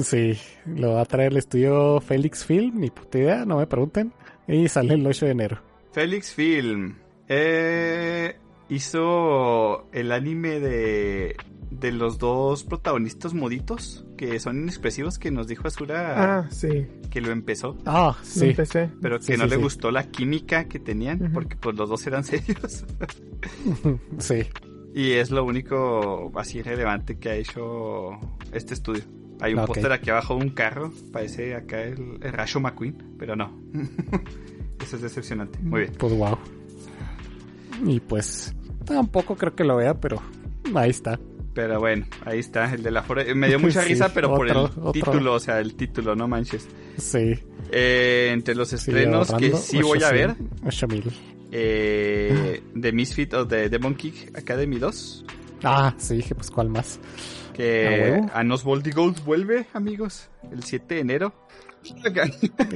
Sí, lo va a traer el estudio Felix Film, ni puta idea, no me pregunten. Y sale el 8 de enero. Felix Film eh, hizo el anime de, de los dos protagonistas moditos que son inexpresivos que nos dijo Azura Ah, sí, que lo empezó. Ah, lo sí. empecé. Pero que Sí, no sí, le sí. gustó la química que tenían, porque pues los dos eran serios. Sí. y es lo único así relevante que ha hecho este estudio. Hay un Ok. póster aquí abajo de un carro, parece acá el, el Rayo McQueen, pero no. Eso es decepcionante. Muy bien. Pues wow. Y pues tampoco creo que lo vea, pero ahí está. Pero bueno, ahí está, el de la Fore- Me dio mucha Sí, risa, pero por el otro, título, o sea, el título, no manches. Sí. Eh, entre los sí, estrenos que sí voy a ver, 8 mil. eh, The Misfit of the Demon Kick Academy 2. Ah, sí, dije, pues cuál más. ¿A Que huevo? Anos Gold vuelve, amigos, el 7 de enero.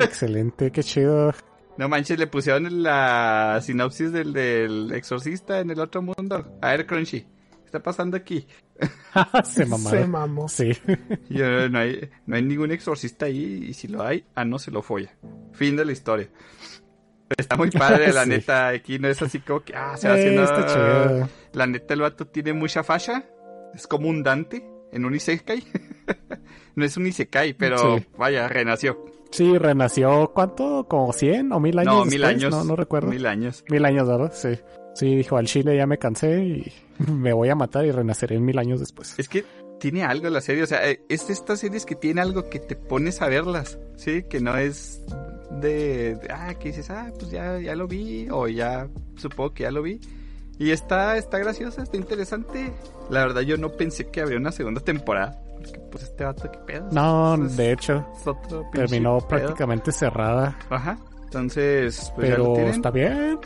Excelente, qué chido. No manches, le pusieron en la sinopsis del, del exorcista en el otro mundo. A ver, Crunchy, ¿qué está pasando aquí? Se Se mamaron. mamó. Sí. Yo, no, hay, no hay ningún exorcista ahí y si lo hay, Ano se lo folla. Fin de la historia. Está muy padre, la Sí. neta. Aquí no es así como que, ah, se va Eh, haciendo. está chido. La neta, el vato tiene mucha fascia. Es como un Dante en un Isekai. no es un Isekai, pero Sí. vaya, renació. Sí, renació, ¿cuánto? ¿Como 100 o 1000 años no, mil después? años. No, no recuerdo. Mil, Mil años. años, ¿verdad? Sí. Sí, dijo, al chile ya me cansé y me voy a matar y renaceré en mil años después. Es que tiene algo la serie, o sea, eh, es de estas series que tiene algo que te pones a verlas, ¿sí? Que no es de, de, ah, que dices, ah, pues ya, ya lo vi, o ya supongo que ya lo vi. Y está, está graciosa, está interesante. La verdad yo no pensé que habría una segunda temporada, porque pues este vato, qué pedo. No, de hecho, terminó pedo. prácticamente cerrada. Ajá. Entonces, pues ya lo Pero está bien.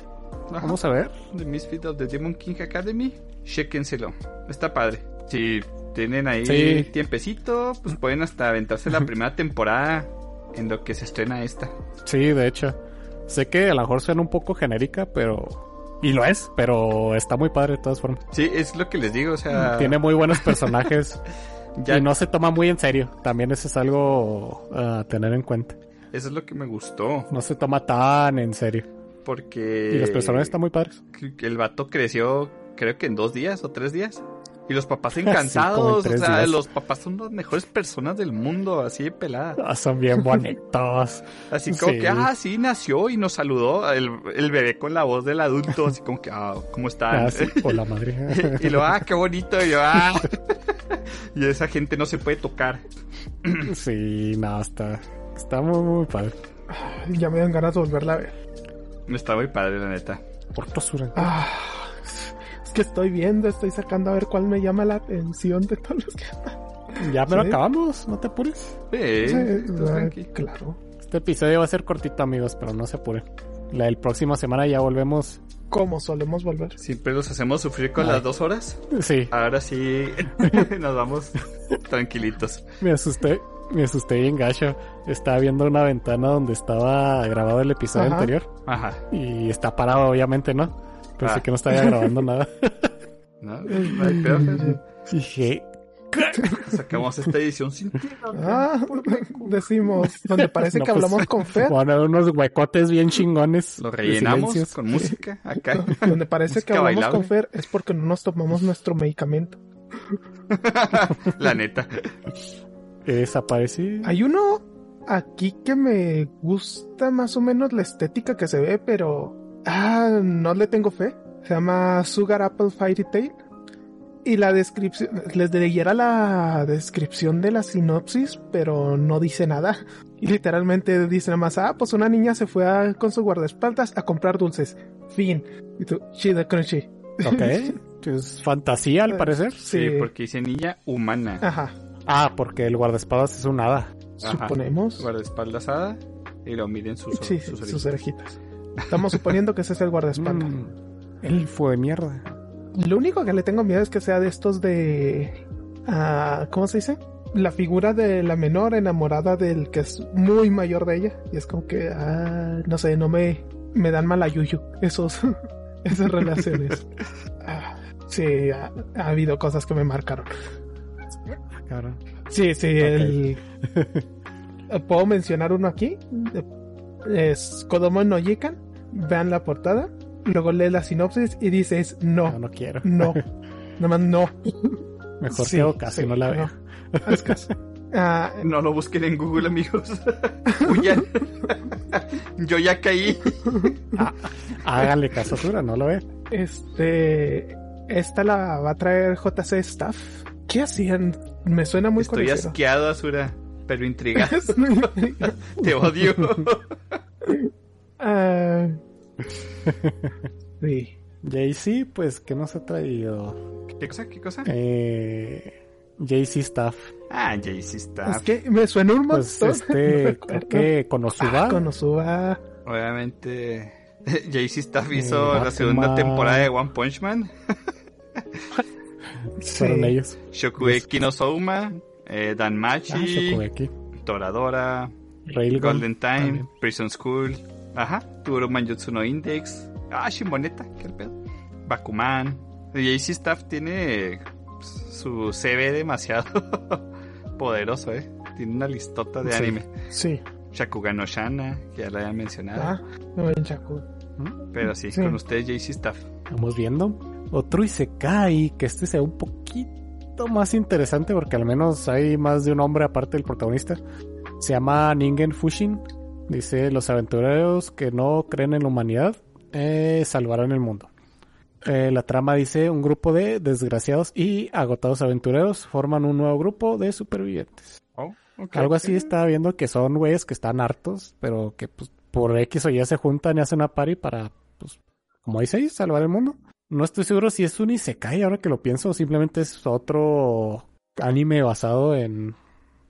Ajá. Vamos a ver. The Misfit of the Demon King Academy. Chéquenselo. Está padre. Si tienen ahí Sí. tiempecito, pues pueden hasta aventarse la primera temporada en lo que se estrena esta. Sí, de hecho. Sé que a lo mejor suena un poco genérica, pero... Y lo es, pero está muy padre de todas formas. Sí, es lo que les digo, o sea... Tiene muy buenos personajes ya, y no se toma muy en serio. También eso es algo a tener en cuenta. Eso es lo que me gustó, No se toma tan en serio. porque... Y los personajes están muy padres. El vato creció, creo que en dos días o tres días. Y los papás encantados, o tres sea, días. los papás son las mejores personas del mundo, así de pelada. Ah, son bien bonitos. Así como Sí. que, ah, sí, nació y nos saludó el, el bebé con la voz del adulto, así como que, ah, ¿cómo están? Ah, sí, por la madre. y lo, ah, qué bonito, y yo, ah. y esa gente no se puede tocar. Sí, no, está, está muy, muy padre. Ya me dan ganas de volverla a ver. Está muy padre, la neta. Portosura. Ah, es que estoy viendo, estoy sacando a ver cuál me llama la atención de todos los que... Ya sí. acabamos, no te apures. Sí, ah, tranqui. claro. Este episodio va a ser cortito, amigos, pero no se apuren. La del próxima semana ya volvemos. Como solemos volver. Siempre los hacemos sufrir con Ay. las dos horas. Sí, Ahora sí nos vamos tranquilitos. me asusté. Me asusté bien gacho. Estaba viendo una ventana donde estaba grabado el episodio Ajá. anterior. Ajá. Y está parado, obviamente, ¿no? Pensé Ah. que no estaba grabando nada. ¿No? No hay peor. Dije, Sacamos esta edición sin ti. Ah, decimos, donde parece No, que pues, hablamos con Fer, bueno, unos huecotes bien chingones. Lo rellenamos con música acá. donde parece que hablamos bailable. con Fer es porque no nos tomamos nuestro medicamento. La neta. Desaparecí. Hay uno aquí que me gusta más o menos la estética que se ve, pero ah, no le tengo fe. Se llama Sugar Apple Fairy Tail. Y la descripción, les leyera la descripción de la sinopsis, pero no dice nada. Y literalmente dice nada más, ah, pues una niña se fue a- con su guardaespaldas a comprar dulces. Fin. Y tú, chida crunchy. Ok. Es fantasía, al parecer. Sí, Sí. porque dice niña humana. Ajá. Ah, porque el guardaespadas es un hada. Ajá. Suponemos. Guardaespaldas hada. Y lo miren sus, Sí, sus sus, orejitas. orejitas. Estamos suponiendo que ese es el guardaespaldas. Mm, elfo de mierda. Lo único que le tengo miedo es que sea de estos de... ah, ¿Cómo se dice? La figura de la menor enamorada del que es muy mayor de ella. Y es como que, ah, no sé, no me, me dan mala yuyu esos, esas relaciones. Ah, sí, ha, ha habido cosas que me marcaron. Cabrón. Sí, sí, el... ¿Puedo mencionar uno aquí? Es Kodomo no Yikan. Vean la portada. Luego lee la sinopsis y dices, No, no, no quiero. no. Nada más no. Mejor Sí, que hago caso y sí, no la veo. no. Haz caso. Ah, No lo busquen en Google, amigos. Huyan. Yo ya caí. Háganle caso, Sura, no lo ve. este. Esta la va a traer JC Staff. ¿Qué hacían? Me suena muy Estoy conocido. asqueado, Azura. Pero intrigado. Te odio. Ah, sí. Jay-Z, pues, ¿qué nos ha traído? ¿Qué cosa? ¿Qué cosa? Eh, Jay-Z Staff. Ah, Jaycee está. Es que me suena un Pues, montón. este, No que Konosuba. Ah, Konosuba. Obviamente. Jaycee Staff hizo Eh, la segunda temporada de One Punch Man. Fueron Sí. ellos. Shokugeki no Souma. Eh, Ah, Danmachi. Shokugeki. Toradora. Railgun. Golden Time. también. Prison School. Ajá. Turo Manjutsu no Index. Ah, Shimoneta. ¿Qué el pedo? Bakuman. Jaycee Staff tiene pues, su CV demasiado poderoso, ¿eh? Tiene una listota de Sí. anime. Sí. Shakugan no Shana, que ya la había mencionado. Ah, no ven. ¿Mm? Pero sí, Sí. con ustedes Jaycee Staff. Vamos viendo. Otro Isekai, que este sea un poquito más interesante porque al menos hay más de un hombre aparte del protagonista. Se llama Ningen Fushin. Dice, los aventureros que no creen en la humanidad eh, salvarán el mundo. Eh, la trama dice, un grupo de desgraciados y agotados aventureros forman un nuevo grupo de supervivientes. Oh. Algo así estaba viendo que son güeyes que están hartos, pero que pues, por X o Y se juntan y hacen una party para, pues, como dice ahí, salvar el mundo. No estoy seguro si es un Isekai ahora que lo pienso, o simplemente es otro anime basado en,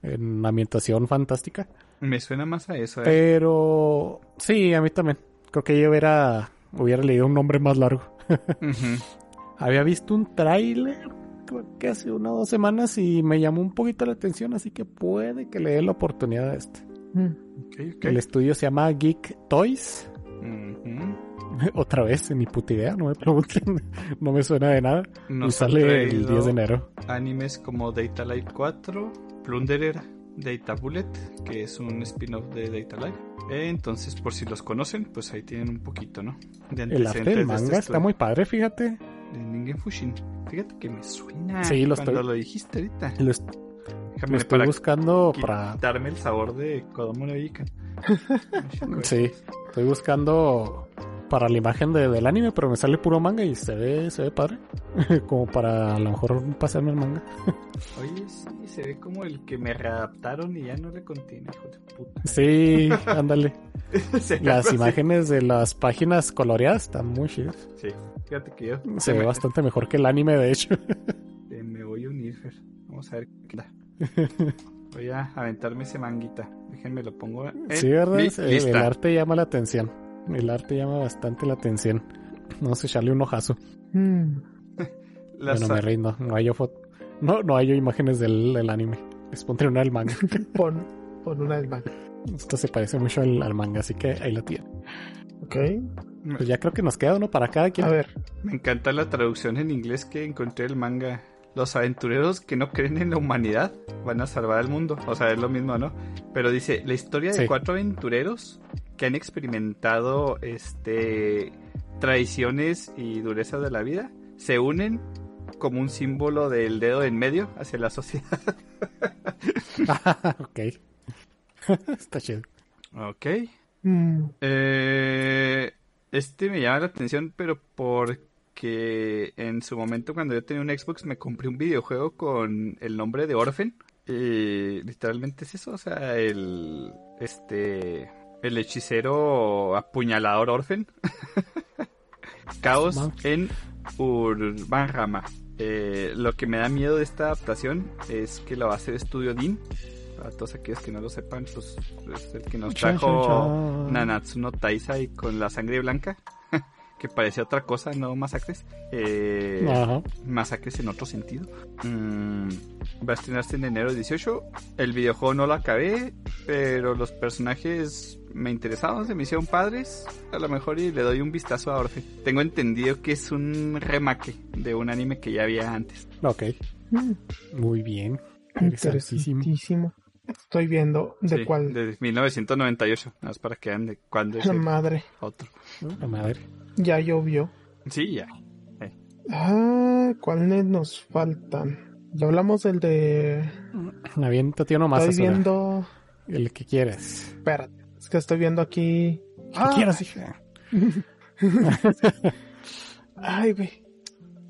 en ambientación fantástica. Me suena más a eso. ¿eh? Pero sí, a mí también. Creo que yo hubiera, hubiera leído un nombre más largo. Había visto un tráiler creo que hace una o dos semanas y me llamó un poquito la atención, así que puede que le dé la oportunidad a este. Mm. El estudio se llama Geek Toys. Otra vez, ni puta idea, no me pregunten. no me suena de nada. y Nos han sale el traído 10 de enero. Animes como Data Life 4, Plunderer, Data Bullet, que es un spin-off de Data Life. Eh, Entonces, por si los conocen, pues ahí tienen un poquito, ¿no? De El arte del de manga este está muy padre, fíjate. De Ningen Fushin. Fíjate que me suena Sí, lo cuando estoy- lo dijiste ahorita. Lo, est- lo estoy para buscando para... quitarme el sabor de Kodomo no Ikan. Sí, estoy buscando para la imagen de- del anime, pero me sale puro manga y se ve, se ve padre. como para a lo mejor pasarme el manga. Oye, sí, se ve como el que me readaptaron y ya no le contiene, hijo de puta. Sí, ándale. Las imágenes de las páginas coloreadas están muy chidas. Sí, fíjate que yo Se ve me, bastante mejor que el anime, de hecho. eh, me voy a unir, Fer. Vamos a ver qué da. Voy a aventarme ese manguita. Déjenme lo pongo en Sí, ¿verdad? mi El lista. arte llama la atención. El arte llama bastante la atención. No sé, echarle un ojazo. Mm. Bueno, me rindo. No hay yo. No, no hay yo imágenes del, del anime. Les pondré una del manga. Pon, pon una del manga. Esto se parece mucho al, al manga, así que ahí lo tiene. Ok. Pues ya creo que nos queda uno para cada quien. A ver. Me encanta la traducción en inglés que encontré del manga. Los aventureros que no creen en la humanidad van a salvar al mundo. O sea, es lo mismo, ¿no? Pero dice, la historia de Sí. cuatro aventureros que han experimentado este tradiciones y dureza de la vida se unen como un símbolo del dedo en medio hacia la sociedad. ok. Está chido. ok. Mm. Eh, este me llama la atención, pero porque en su momento cuando yo tenía un Xbox me compré un videojuego con el nombre de Orphan. Y literalmente es eso, o sea, el este el hechicero apuñalador Orphan. Caos en Urban Rama. Eh, lo que me da miedo de esta adaptación es que la va a hacer Estudio Dean. Para todos aquellos que no lo sepan, pues es el que nos trajo. Nanatsu no Taisai con la sangre blanca, que parecía otra cosa, no masacres. Eh, Ajá. Masacres en otro sentido. Mm, va a estrenarse en enero 18. El videojuego no lo acabé, pero los personajes me interesaban, se me hicieron padres. A lo mejor y le doy un vistazo a Orfe. Tengo entendido que es un remake de un anime que ya había antes. Ok. Mm. Muy bien. Interesantísimo. Interesantísimo. Estoy viendo de Sí, cuál. De 1998. Nada más para que vean de cuándo es La madre. otro. La madre. Ya llovió. Sí, ya. Ah, ¿cuáles nos faltan? Ya hablamos del de. Aviéntate uno más. Estoy viendo. El que quieres. Espérate. Es que estoy viendo aquí. Ah, quieras, hija. Ay, güey.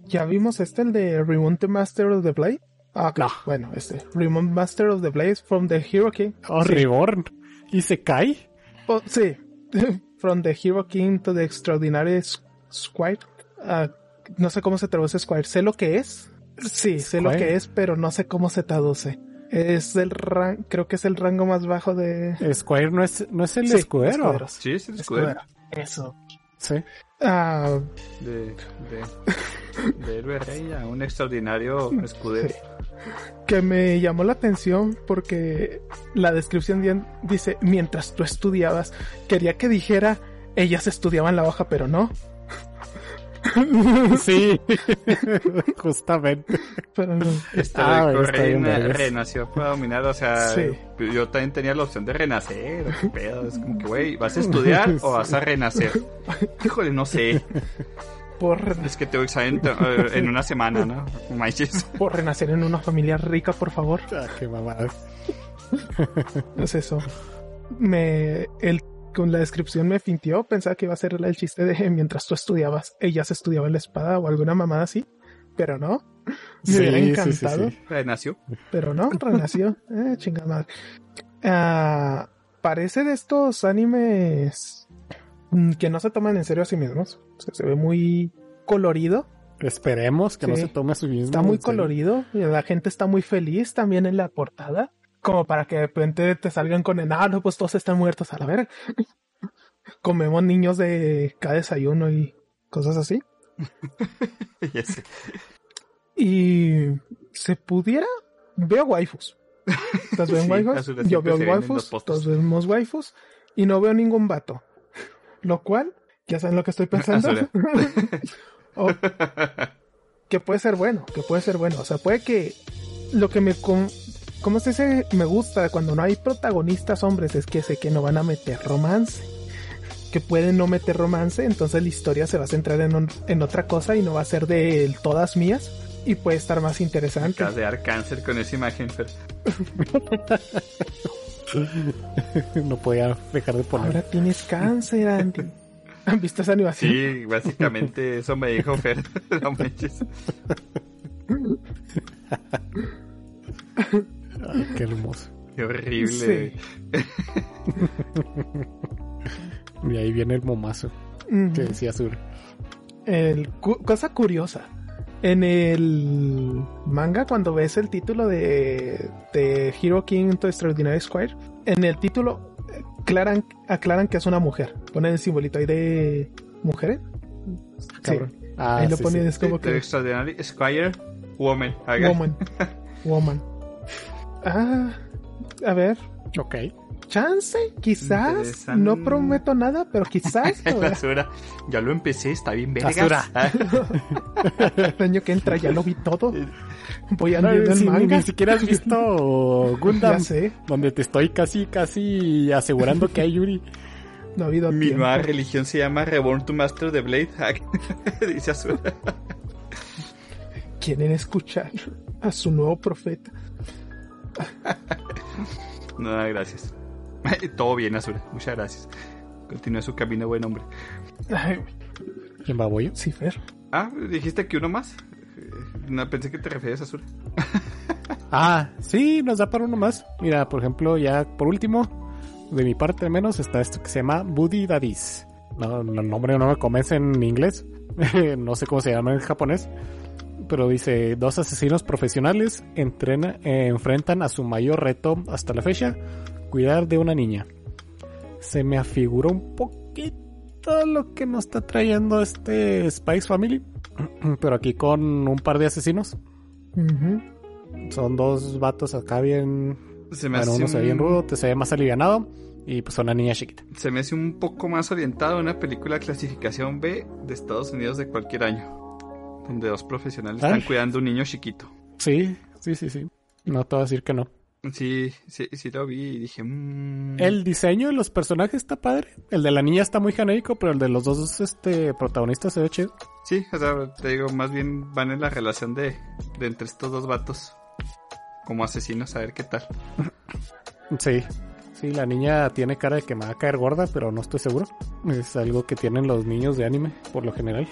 ¿Ya vimos este, el de Remount the Master of the Blade? Ah, ok. No. Bueno, este. Remount Master of the Blade from the Hero King. Oh, Sí. Reborn. ¿Y se cae? Oh, sí. from the Hero King to the Extraordinary Squire. Ah, no sé cómo se traduce Squire. Sé lo que es. Sí, sé lo que es, pero no sé cómo se traduce. Es el ran creo que es el rango más bajo de... Squire no es, no es el Sí, escudero. Sí, es el escudero. Escudero. Eso. Sí. Ah, de, de, de héroe rey a un extraordinario escudero. Sí. que me llamó la atención porque la descripción di- dice, mientras tú estudiabas, quería que dijera, ellas estudiaban la hoja, pero no. Sí. Justamente. Pero no. Esta Ah, reina- vergas. renació para dominar, o sea, Sí. yo también tenía la opción de renacer, qué pedo, es como que, güey, ¿vas a estudiar o vas a renacer? Híjole, no sé, Por, es que tengo examen eh, en una semana, ¿no? Por renacer en una familia rica, por favor. Ah, qué mamada. Es eso. Me, el, con la descripción me fintió, pensaba que iba a ser el chiste de mientras tú estudiabas, ellas estudiaban la espada o alguna mamada así, pero no. Me hubiera Sí, sí, sí, encantado. sí. Renació. Pero no, renació. Eh, chingada madre. Ah, parece de estos animes que no se toman en serio a sí mismos. O sea, se ve muy colorido. Esperemos que no Sí. se tome a su mismo. Está muy colorido. y La gente está muy feliz también en la portada. Como para que de repente te salgan con el, ah, no, pues todos están muertos a la verga. Comemos niños de cada desayuno y cosas así. Y se pudiera, veo waifus. ¿Estás ven Sí, waifus? Yo veo waifus, todos vemos waifus y no veo ningún vato. Lo cual, ya saben lo que estoy pensando. O- que puede ser bueno, que puede ser bueno. O sea, puede que lo que me... con- ¿Cómo se dice? Me gusta cuando no hay protagonistas hombres es que sé que no van a meter romance. Que pueden no meter romance, entonces la historia se va a centrar en, un- en otra cosa y no va a ser de todas mías. Y puede estar más interesante. Acabas de dar cáncer con esa imagen. no podía dejar de poner. Ahora tienes cáncer, Andy. ¿Han visto esa animación? Sí, básicamente eso me dijo Fer. No manches. Ay, qué hermoso. Qué horrible. Sí. Y ahí viene el momazo que decía Azura. El, cu- cosa curiosa. En el manga, cuando ves el título de, de Hero King to Extraordinary Square, en el título aclaran, aclaran que es una mujer. Ponen el simbolito ahí de mujer. Cabrón. Ah, ahí lo sí, ponen, sí. es como The que Extraordinary Squire Woman. Woman. woman. Ah, a ver. Ok. Chance, quizás. No prometo nada, pero quizás. La Azura. Ya lo empecé, está bien vergas. Azura. el año que entra ya lo vi todo. Voy a No, el sí, ni, manga. ni siquiera has visto Gundam, Ya sé. donde te estoy casi, casi asegurando que hay Yuri. No ha habido Mi tiempo. nueva religión se llama Reborn to Master the Blade. Dice Azura. quieren escuchar a su nuevo profeta. No, gracias. Todo bien, Azura. Muchas gracias. Continúe su camino, buen hombre. ¿Quién va, Boyo? sí, Fer. Ah, dijiste que uno más. Eh, No, pensé que te referías a Azura. Ah, sí, nos da para uno más. Mira, por ejemplo, ya por último, de mi parte al menos, está esto que se llama Buddy Daddies. No, no, el nombre no me convence en inglés. no sé cómo se llama en japonés. Pero dice, dos asesinos profesionales entrena- eh, enfrentan a su mayor reto hasta la fecha, cuidar de una niña. Se me afiguró un poquito lo que nos está trayendo este Spice Family. Pero aquí con un par de asesinos. Son dos vatos acá bien. Se me, Bueno, hace uno se ve bien rudo, te se ve más alivianado. Y pues una niña chiquita. se me hace un poco más orientado a una película clasificación B de Estados Unidos de cualquier año. Donde dos profesionales Ay. están cuidando a un niño chiquito. Sí, sí, sí, sí. No te voy a decir que no. Sí, sí, sí lo vi y dije... mm, El diseño de los personajes está padre. El de la niña está muy genérico, pero el de los dos este, protagonistas se ve chido. Sí, o sea, te digo, más bien van en la relación de, de entre estos dos vatos. Como asesinos, a ver qué tal. Sí. Sí, la niña tiene cara de que me va a caer gorda, pero no estoy seguro. Es algo que tienen los niños de anime, por lo general.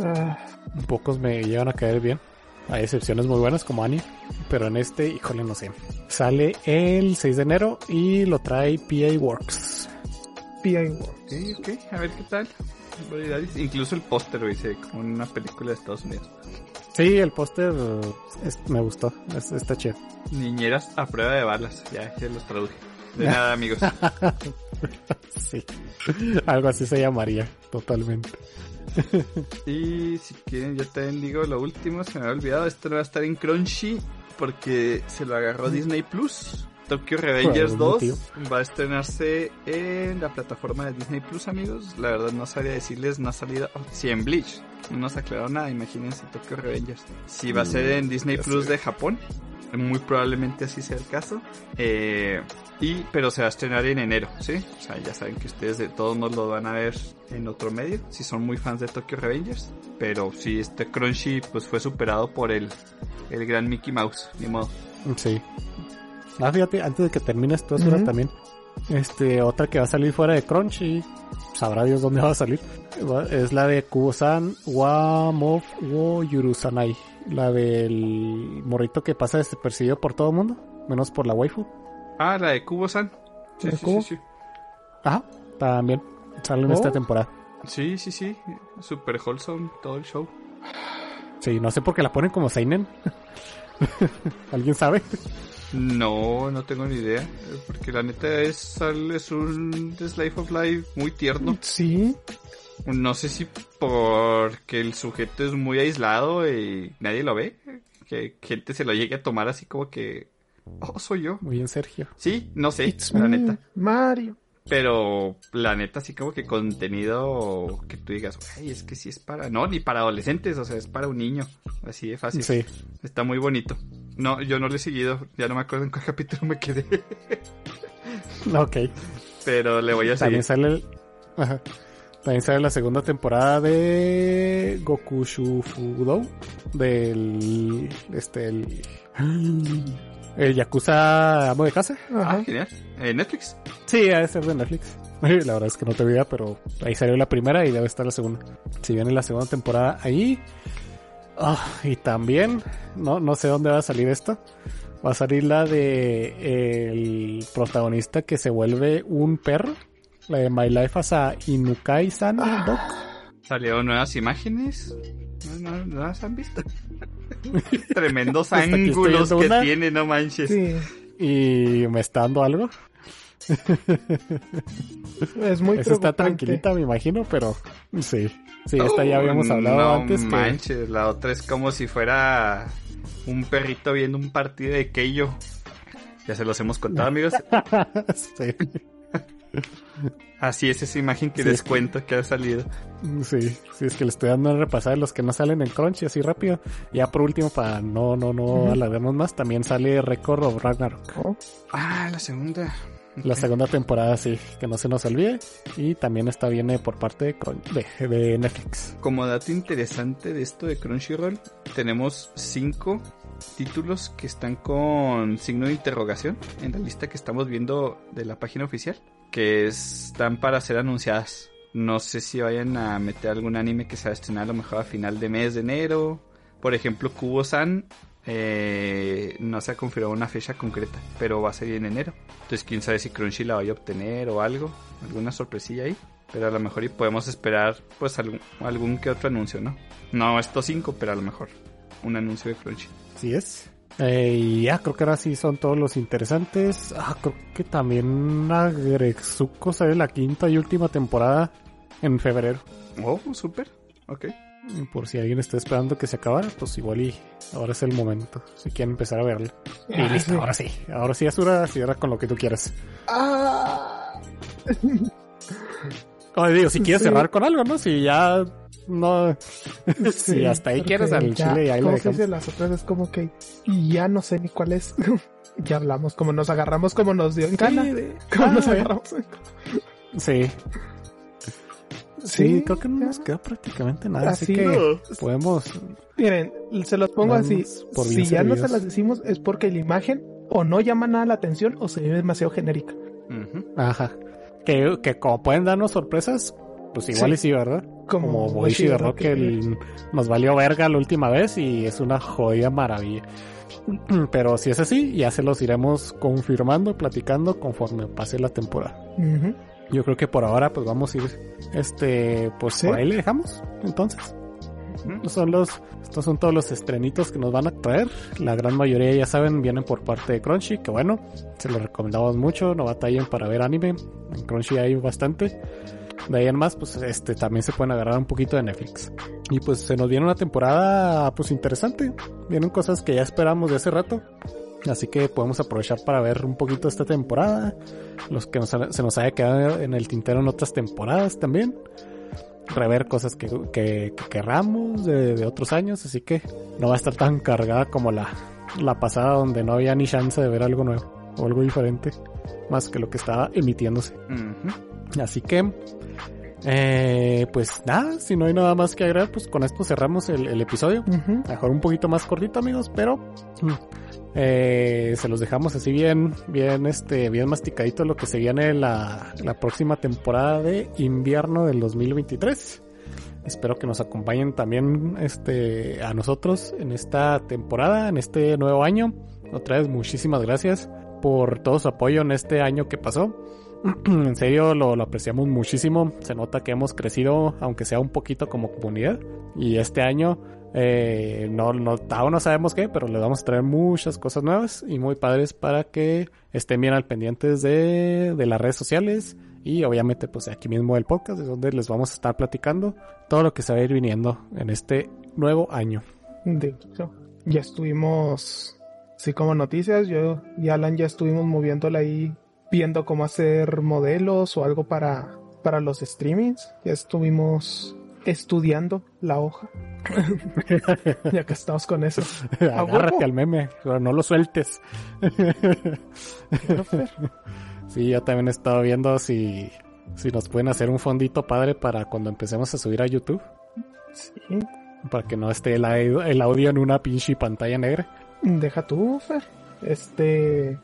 Ah, Pocos me llegan a caer bien. Hay excepciones muy buenas como Annie, pero en este, híjole, no sé. Sale el 6 de enero y lo trae PA Works. P.I. World. Sí, ok, a ver qué tal. Incluso el póster lo hice como en una película de Estados Unidos. Sí, el póster es- me gustó, es- está chido. Niñeras a prueba de balas. Ya, ya los traduje. De nada, amigos. Sí, algo así se llamaría, totalmente. Y si quieren, yo también digo lo último, se me había olvidado. Esto no va a estar en Crunchy porque se lo agarró Disney Plus. Tokyo Revengers algún 2 motivo. va a estrenarse en la plataforma de Disney Plus, amigos. La verdad no sabría decirles, no ha salido. Oh, sí, en Bleach. No nos aclaró nada, imagínense Tokyo Revengers. Si va a ser en Disney Plus de Japón, muy probablemente así sea el caso. Eh, y, pero se va a estrenar en enero, ¿sí? O sea, ya saben que ustedes de todos modos lo van a ver en otro medio, si son muy fans de Tokyo Revengers. Pero sí, este Crunchy pues fue superado por el, el gran Mickey Mouse, ni modo. Sí. Ah, fíjate, antes de que termine esto, Asura, Ujú. también. Este, otra que va a salir fuera de Crunchy, sabrá Dios dónde va a salir. Es la de Kubo-san wa Mof wo Yurusanai. La del morrito que pasa desapercibido por todo el mundo, menos por la waifu. Ah, la de Kubo-san. Sí, ¿La de sí, Kubo? sí, sí. Ajá, también. Sale en Oh. esta temporada. Sí, sí, sí. Super wholesome todo el show. Sí, no sé por qué la ponen como Seinen. ¿Alguien sabe? No, no tengo ni idea. Porque la neta es, es un Slice of Life muy tierno. Sí. No sé si porque el sujeto es muy aislado y nadie lo ve. Que gente se lo llegue a tomar así como que... Oh, soy yo. Muy bien, Sergio. Sí, no sé, It's la me, neta. Mario. Pero la neta, así como que contenido que tú digas, ay, es que sí es para. No, ni para adolescentes, o sea, es para un niño. Así de fácil. Sí. Está muy bonito. No, yo no lo he seguido, ya no me acuerdo en qué capítulo me quedé. Ok. Pero le voy a seguir. También sale el... Ajá. También sale la segunda temporada de Goku Shufudo del este el, el Yakuza Amo de Casa. Ah, genial. Eh, Netflix. Sí, ha de ser de Netflix. La verdad es que no te idea, pero ahí salió la primera y debe estar la segunda. Si viene la segunda temporada ahí. Ah, y también, no, no sé dónde va a salir esto. Va a salir la de el protagonista que se vuelve un perro. La de My Life as a Inukai-san Doc. Salieron nuevas imágenes. ¿No, no, no las han visto? Tremendos estoy ángulos que una. tiene, no manches. Sí. Y me está dando algo. Es muy Esa está tranquilita, me imagino, pero sí. Sí, esta ya habíamos Oh, hablado no antes. que- manches, la otra es como si fuera un perrito viendo un partido de Keio. Ya se los hemos contado, amigos. sí. Así es esa imagen que Sí, les es que- cuento que ha salido. Sí, sí, es que le estoy dando una repasada de los que no salen en Crunchy así rápido. Ya por último, para no, no, no Ujú. alargarnos más, también sale Record of Ragnarok. Oh, Ah, la segunda. La segunda temporada, sí, que no se nos olvide. Y también está viene por parte de, Crun- de, de Netflix. Como dato interesante de esto de Crunchyroll, tenemos cinco títulos que están con signo de interrogación en la lista que estamos viendo de la página oficial, que están para ser anunciadas. No sé si vayan a meter algún anime que se va a estrenar a lo mejor a final de mes de enero. Por ejemplo, Kubo-san eh, no se ha confirmado una fecha concreta, pero va a ser en enero. Entonces, quién sabe si Crunchy la vaya a obtener o algo, alguna sorpresilla ahí. Pero a lo mejor y podemos esperar pues algún, algún que otro anuncio, ¿no? No estos cinco, pero a lo mejor un anuncio de Crunchy. Así es. Eh, y ya, creo que ahora sí son todos los interesantes. Ah, creo que también Agretsuko sale la quinta y última temporada en febrero. Oh, súper. Ok. Y Por si alguien está esperando que se acabara, pues igual y ahora es el momento. Si quieren empezar a verla. Y Ah, listo, sí. ahora sí. Ahora sí, Asura, cierra con lo que tú quieras. Ah. O digo, si quieres Sí. cerrar con algo, ¿no? Si ya no... si Sí, hasta ahí quieres al ya, chile y ahí lo ¿cómo se dejamos. Las otras es como que ya no sé ni cuál es. ya hablamos, como nos agarramos, como nos dio en gana. Sí, de- Como Ah, nos sí. agarramos. Sí, sí, creo que no nos queda prácticamente nada. Así, Así que no. podemos... Miren, se los pongo así. por Si ya no se las decimos es porque la imagen o no llama nada la atención o se ve demasiado genérica. Ajá. Que, que como pueden darnos sorpresas, pues igual Sí. y sí, ¿verdad? Como, Boichi de Rock el- nos valió verga la última vez y es una joya maravilla. Pero si es así, ya se los iremos confirmando, platicando conforme pase la temporada. Ujú. Yo creo que por ahora pues vamos a ir, este, pues Sí. por ahí le dejamos. Entonces, son los, estos son todos los estrenitos que nos van a traer. La gran mayoría ya saben, vienen por parte de Crunchy, que bueno, se los recomendamos mucho, no batallen para ver anime. En Crunchy hay bastante. De ahí en más, pues este también se pueden agarrar un poquito de Netflix. Y pues se nos viene una temporada pues interesante. Vienen cosas que ya esperamos de hace rato. Así que podemos aprovechar para ver un poquito esta temporada. Los que nos, se nos haya quedado en el tintero en otras temporadas también. Rever cosas que, que, que querramos de, otros años. Así que no va a estar tan cargada como la, la pasada donde no había ni chance de ver algo nuevo. O algo diferente. Más que lo que estaba emitiéndose. Ujú. Así que, eh, pues nada, si no hay nada más que agregar, pues con esto cerramos el, el episodio. Ujú. Mejor un poquito más cortito, amigos, pero mm, eh, se los dejamos así bien, bien, este, bien masticadito lo que se viene la, la próxima temporada de invierno del 2023. Espero que nos acompañen también, este, a nosotros en esta temporada, en este nuevo año. Otra vez, muchísimas gracias por todo su apoyo en este año que pasó. en serio lo, apreciamos muchísimo. Se nota que hemos crecido, aunque sea un poquito como comunidad. Y este año Eh, no, no, aún no sabemos qué, pero les vamos a traer muchas cosas nuevas y muy padres para que estén bien al pendientes de, de las redes sociales y obviamente pues aquí mismo el podcast es donde les vamos a estar platicando todo lo que se va a ir viniendo en este nuevo año. Ya estuvimos, sí como noticias, yo y Alan ya estuvimos moviéndola ahí viendo cómo hacer modelos o algo para, para los streamings. Ya estuvimos estudiando la hoja. ya que estamos con eso. Agárrate al meme, pero no lo sueltes. sí, yo también he estado viendo si, si nos pueden hacer un fondito padre para cuando empecemos a subir a YouTube. Sí. Para que no esté el, el audio en una pinche pantalla negra. Deja tú, Fer. Este.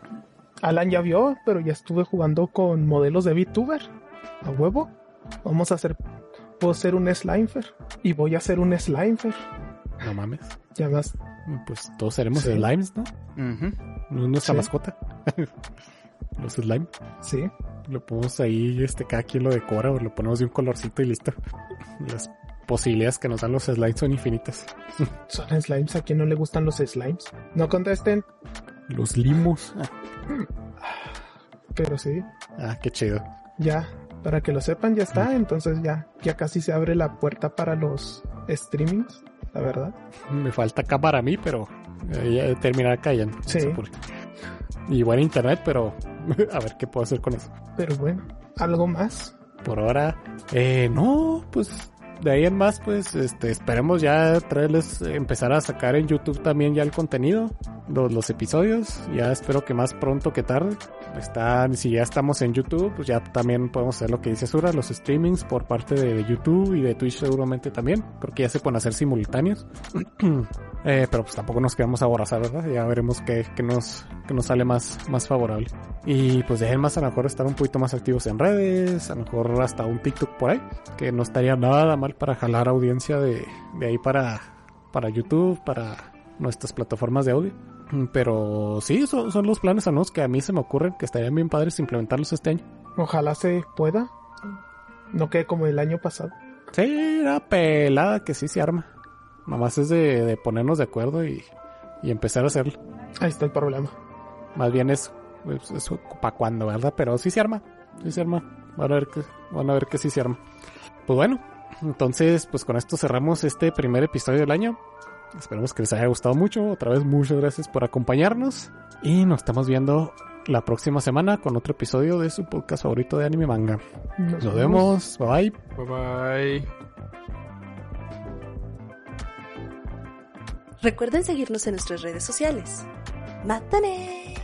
Alan ya vio, pero ya estuve jugando con modelos de VTuber. A huevo. Vamos a hacer. Puedo ser un Slimefer. Y voy a ser un Slimefer. No mames. Ya más. Pues todos seremos slimes, ¿no? No es nuestra Sí. mascota. Los slime. Sí. Lo ponemos ahí, este, cada quien lo decora o lo ponemos de un colorcito y listo. Las posibilidades que nos dan los slimes son infinitas. Son slimes. ¿A quién no le gustan los slimes? No contesten. Los limos. Pero sí. Ah, qué chido. Ya. Para que lo sepan, ya está. Entonces ya. Ya casi se abre la puerta para los streamings. La verdad. Me falta acá para mí, pero eh, ya terminar cayendo. Sí. Y buen internet, pero a ver qué puedo hacer con eso. Pero bueno. ¿Algo más? Por ahora, eh, no, pues de ahí en más, pues este, esperemos ya traerles, empezar a sacar en YouTube también ya el contenido, los, los episodios. Ya espero que más pronto que tarde. Están, si ya estamos en YouTube, pues ya también podemos hacer lo que dice Sura, los streamings por parte de YouTube y de Twitch seguramente también, porque ya se pueden hacer simultáneos. Eh, pero pues tampoco nos quedamos aborazar, ¿verdad? Ya veremos qué, qué nos, qué nos sale más, más favorable. Y pues de ahí en más a lo mejor estar un poquito más activos en redes, a lo mejor hasta un TikTok por ahí, que no estaría nada mal para jalar audiencia de, de ahí para, para YouTube, para nuestras plataformas de audio. Pero sí, son, son los planes a que a mí se me ocurren que estarían bien padres implementarlos este año. Ojalá se pueda. No quede como el año pasado. Sí, una pelada que sí se arma. Nomás es de, de ponernos de acuerdo y, y empezar a hacerlo. Ahí está el problema. Más bien es, es, es para cuando, ¿verdad? Pero sí se arma. Sí se arma. Van a ver que, van a ver que sí se arma. Pues bueno, entonces, pues con esto cerramos este primer episodio del año. Esperemos que les haya gustado mucho. Otra vez, muchas gracias por acompañarnos. Y nos estamos viendo la próxima semana con otro episodio de su podcast favorito de anime manga. Nos Nos vemos. Bye bye. Bye bye. Recuerden seguirnos en nuestras redes sociales. ¡Mátane!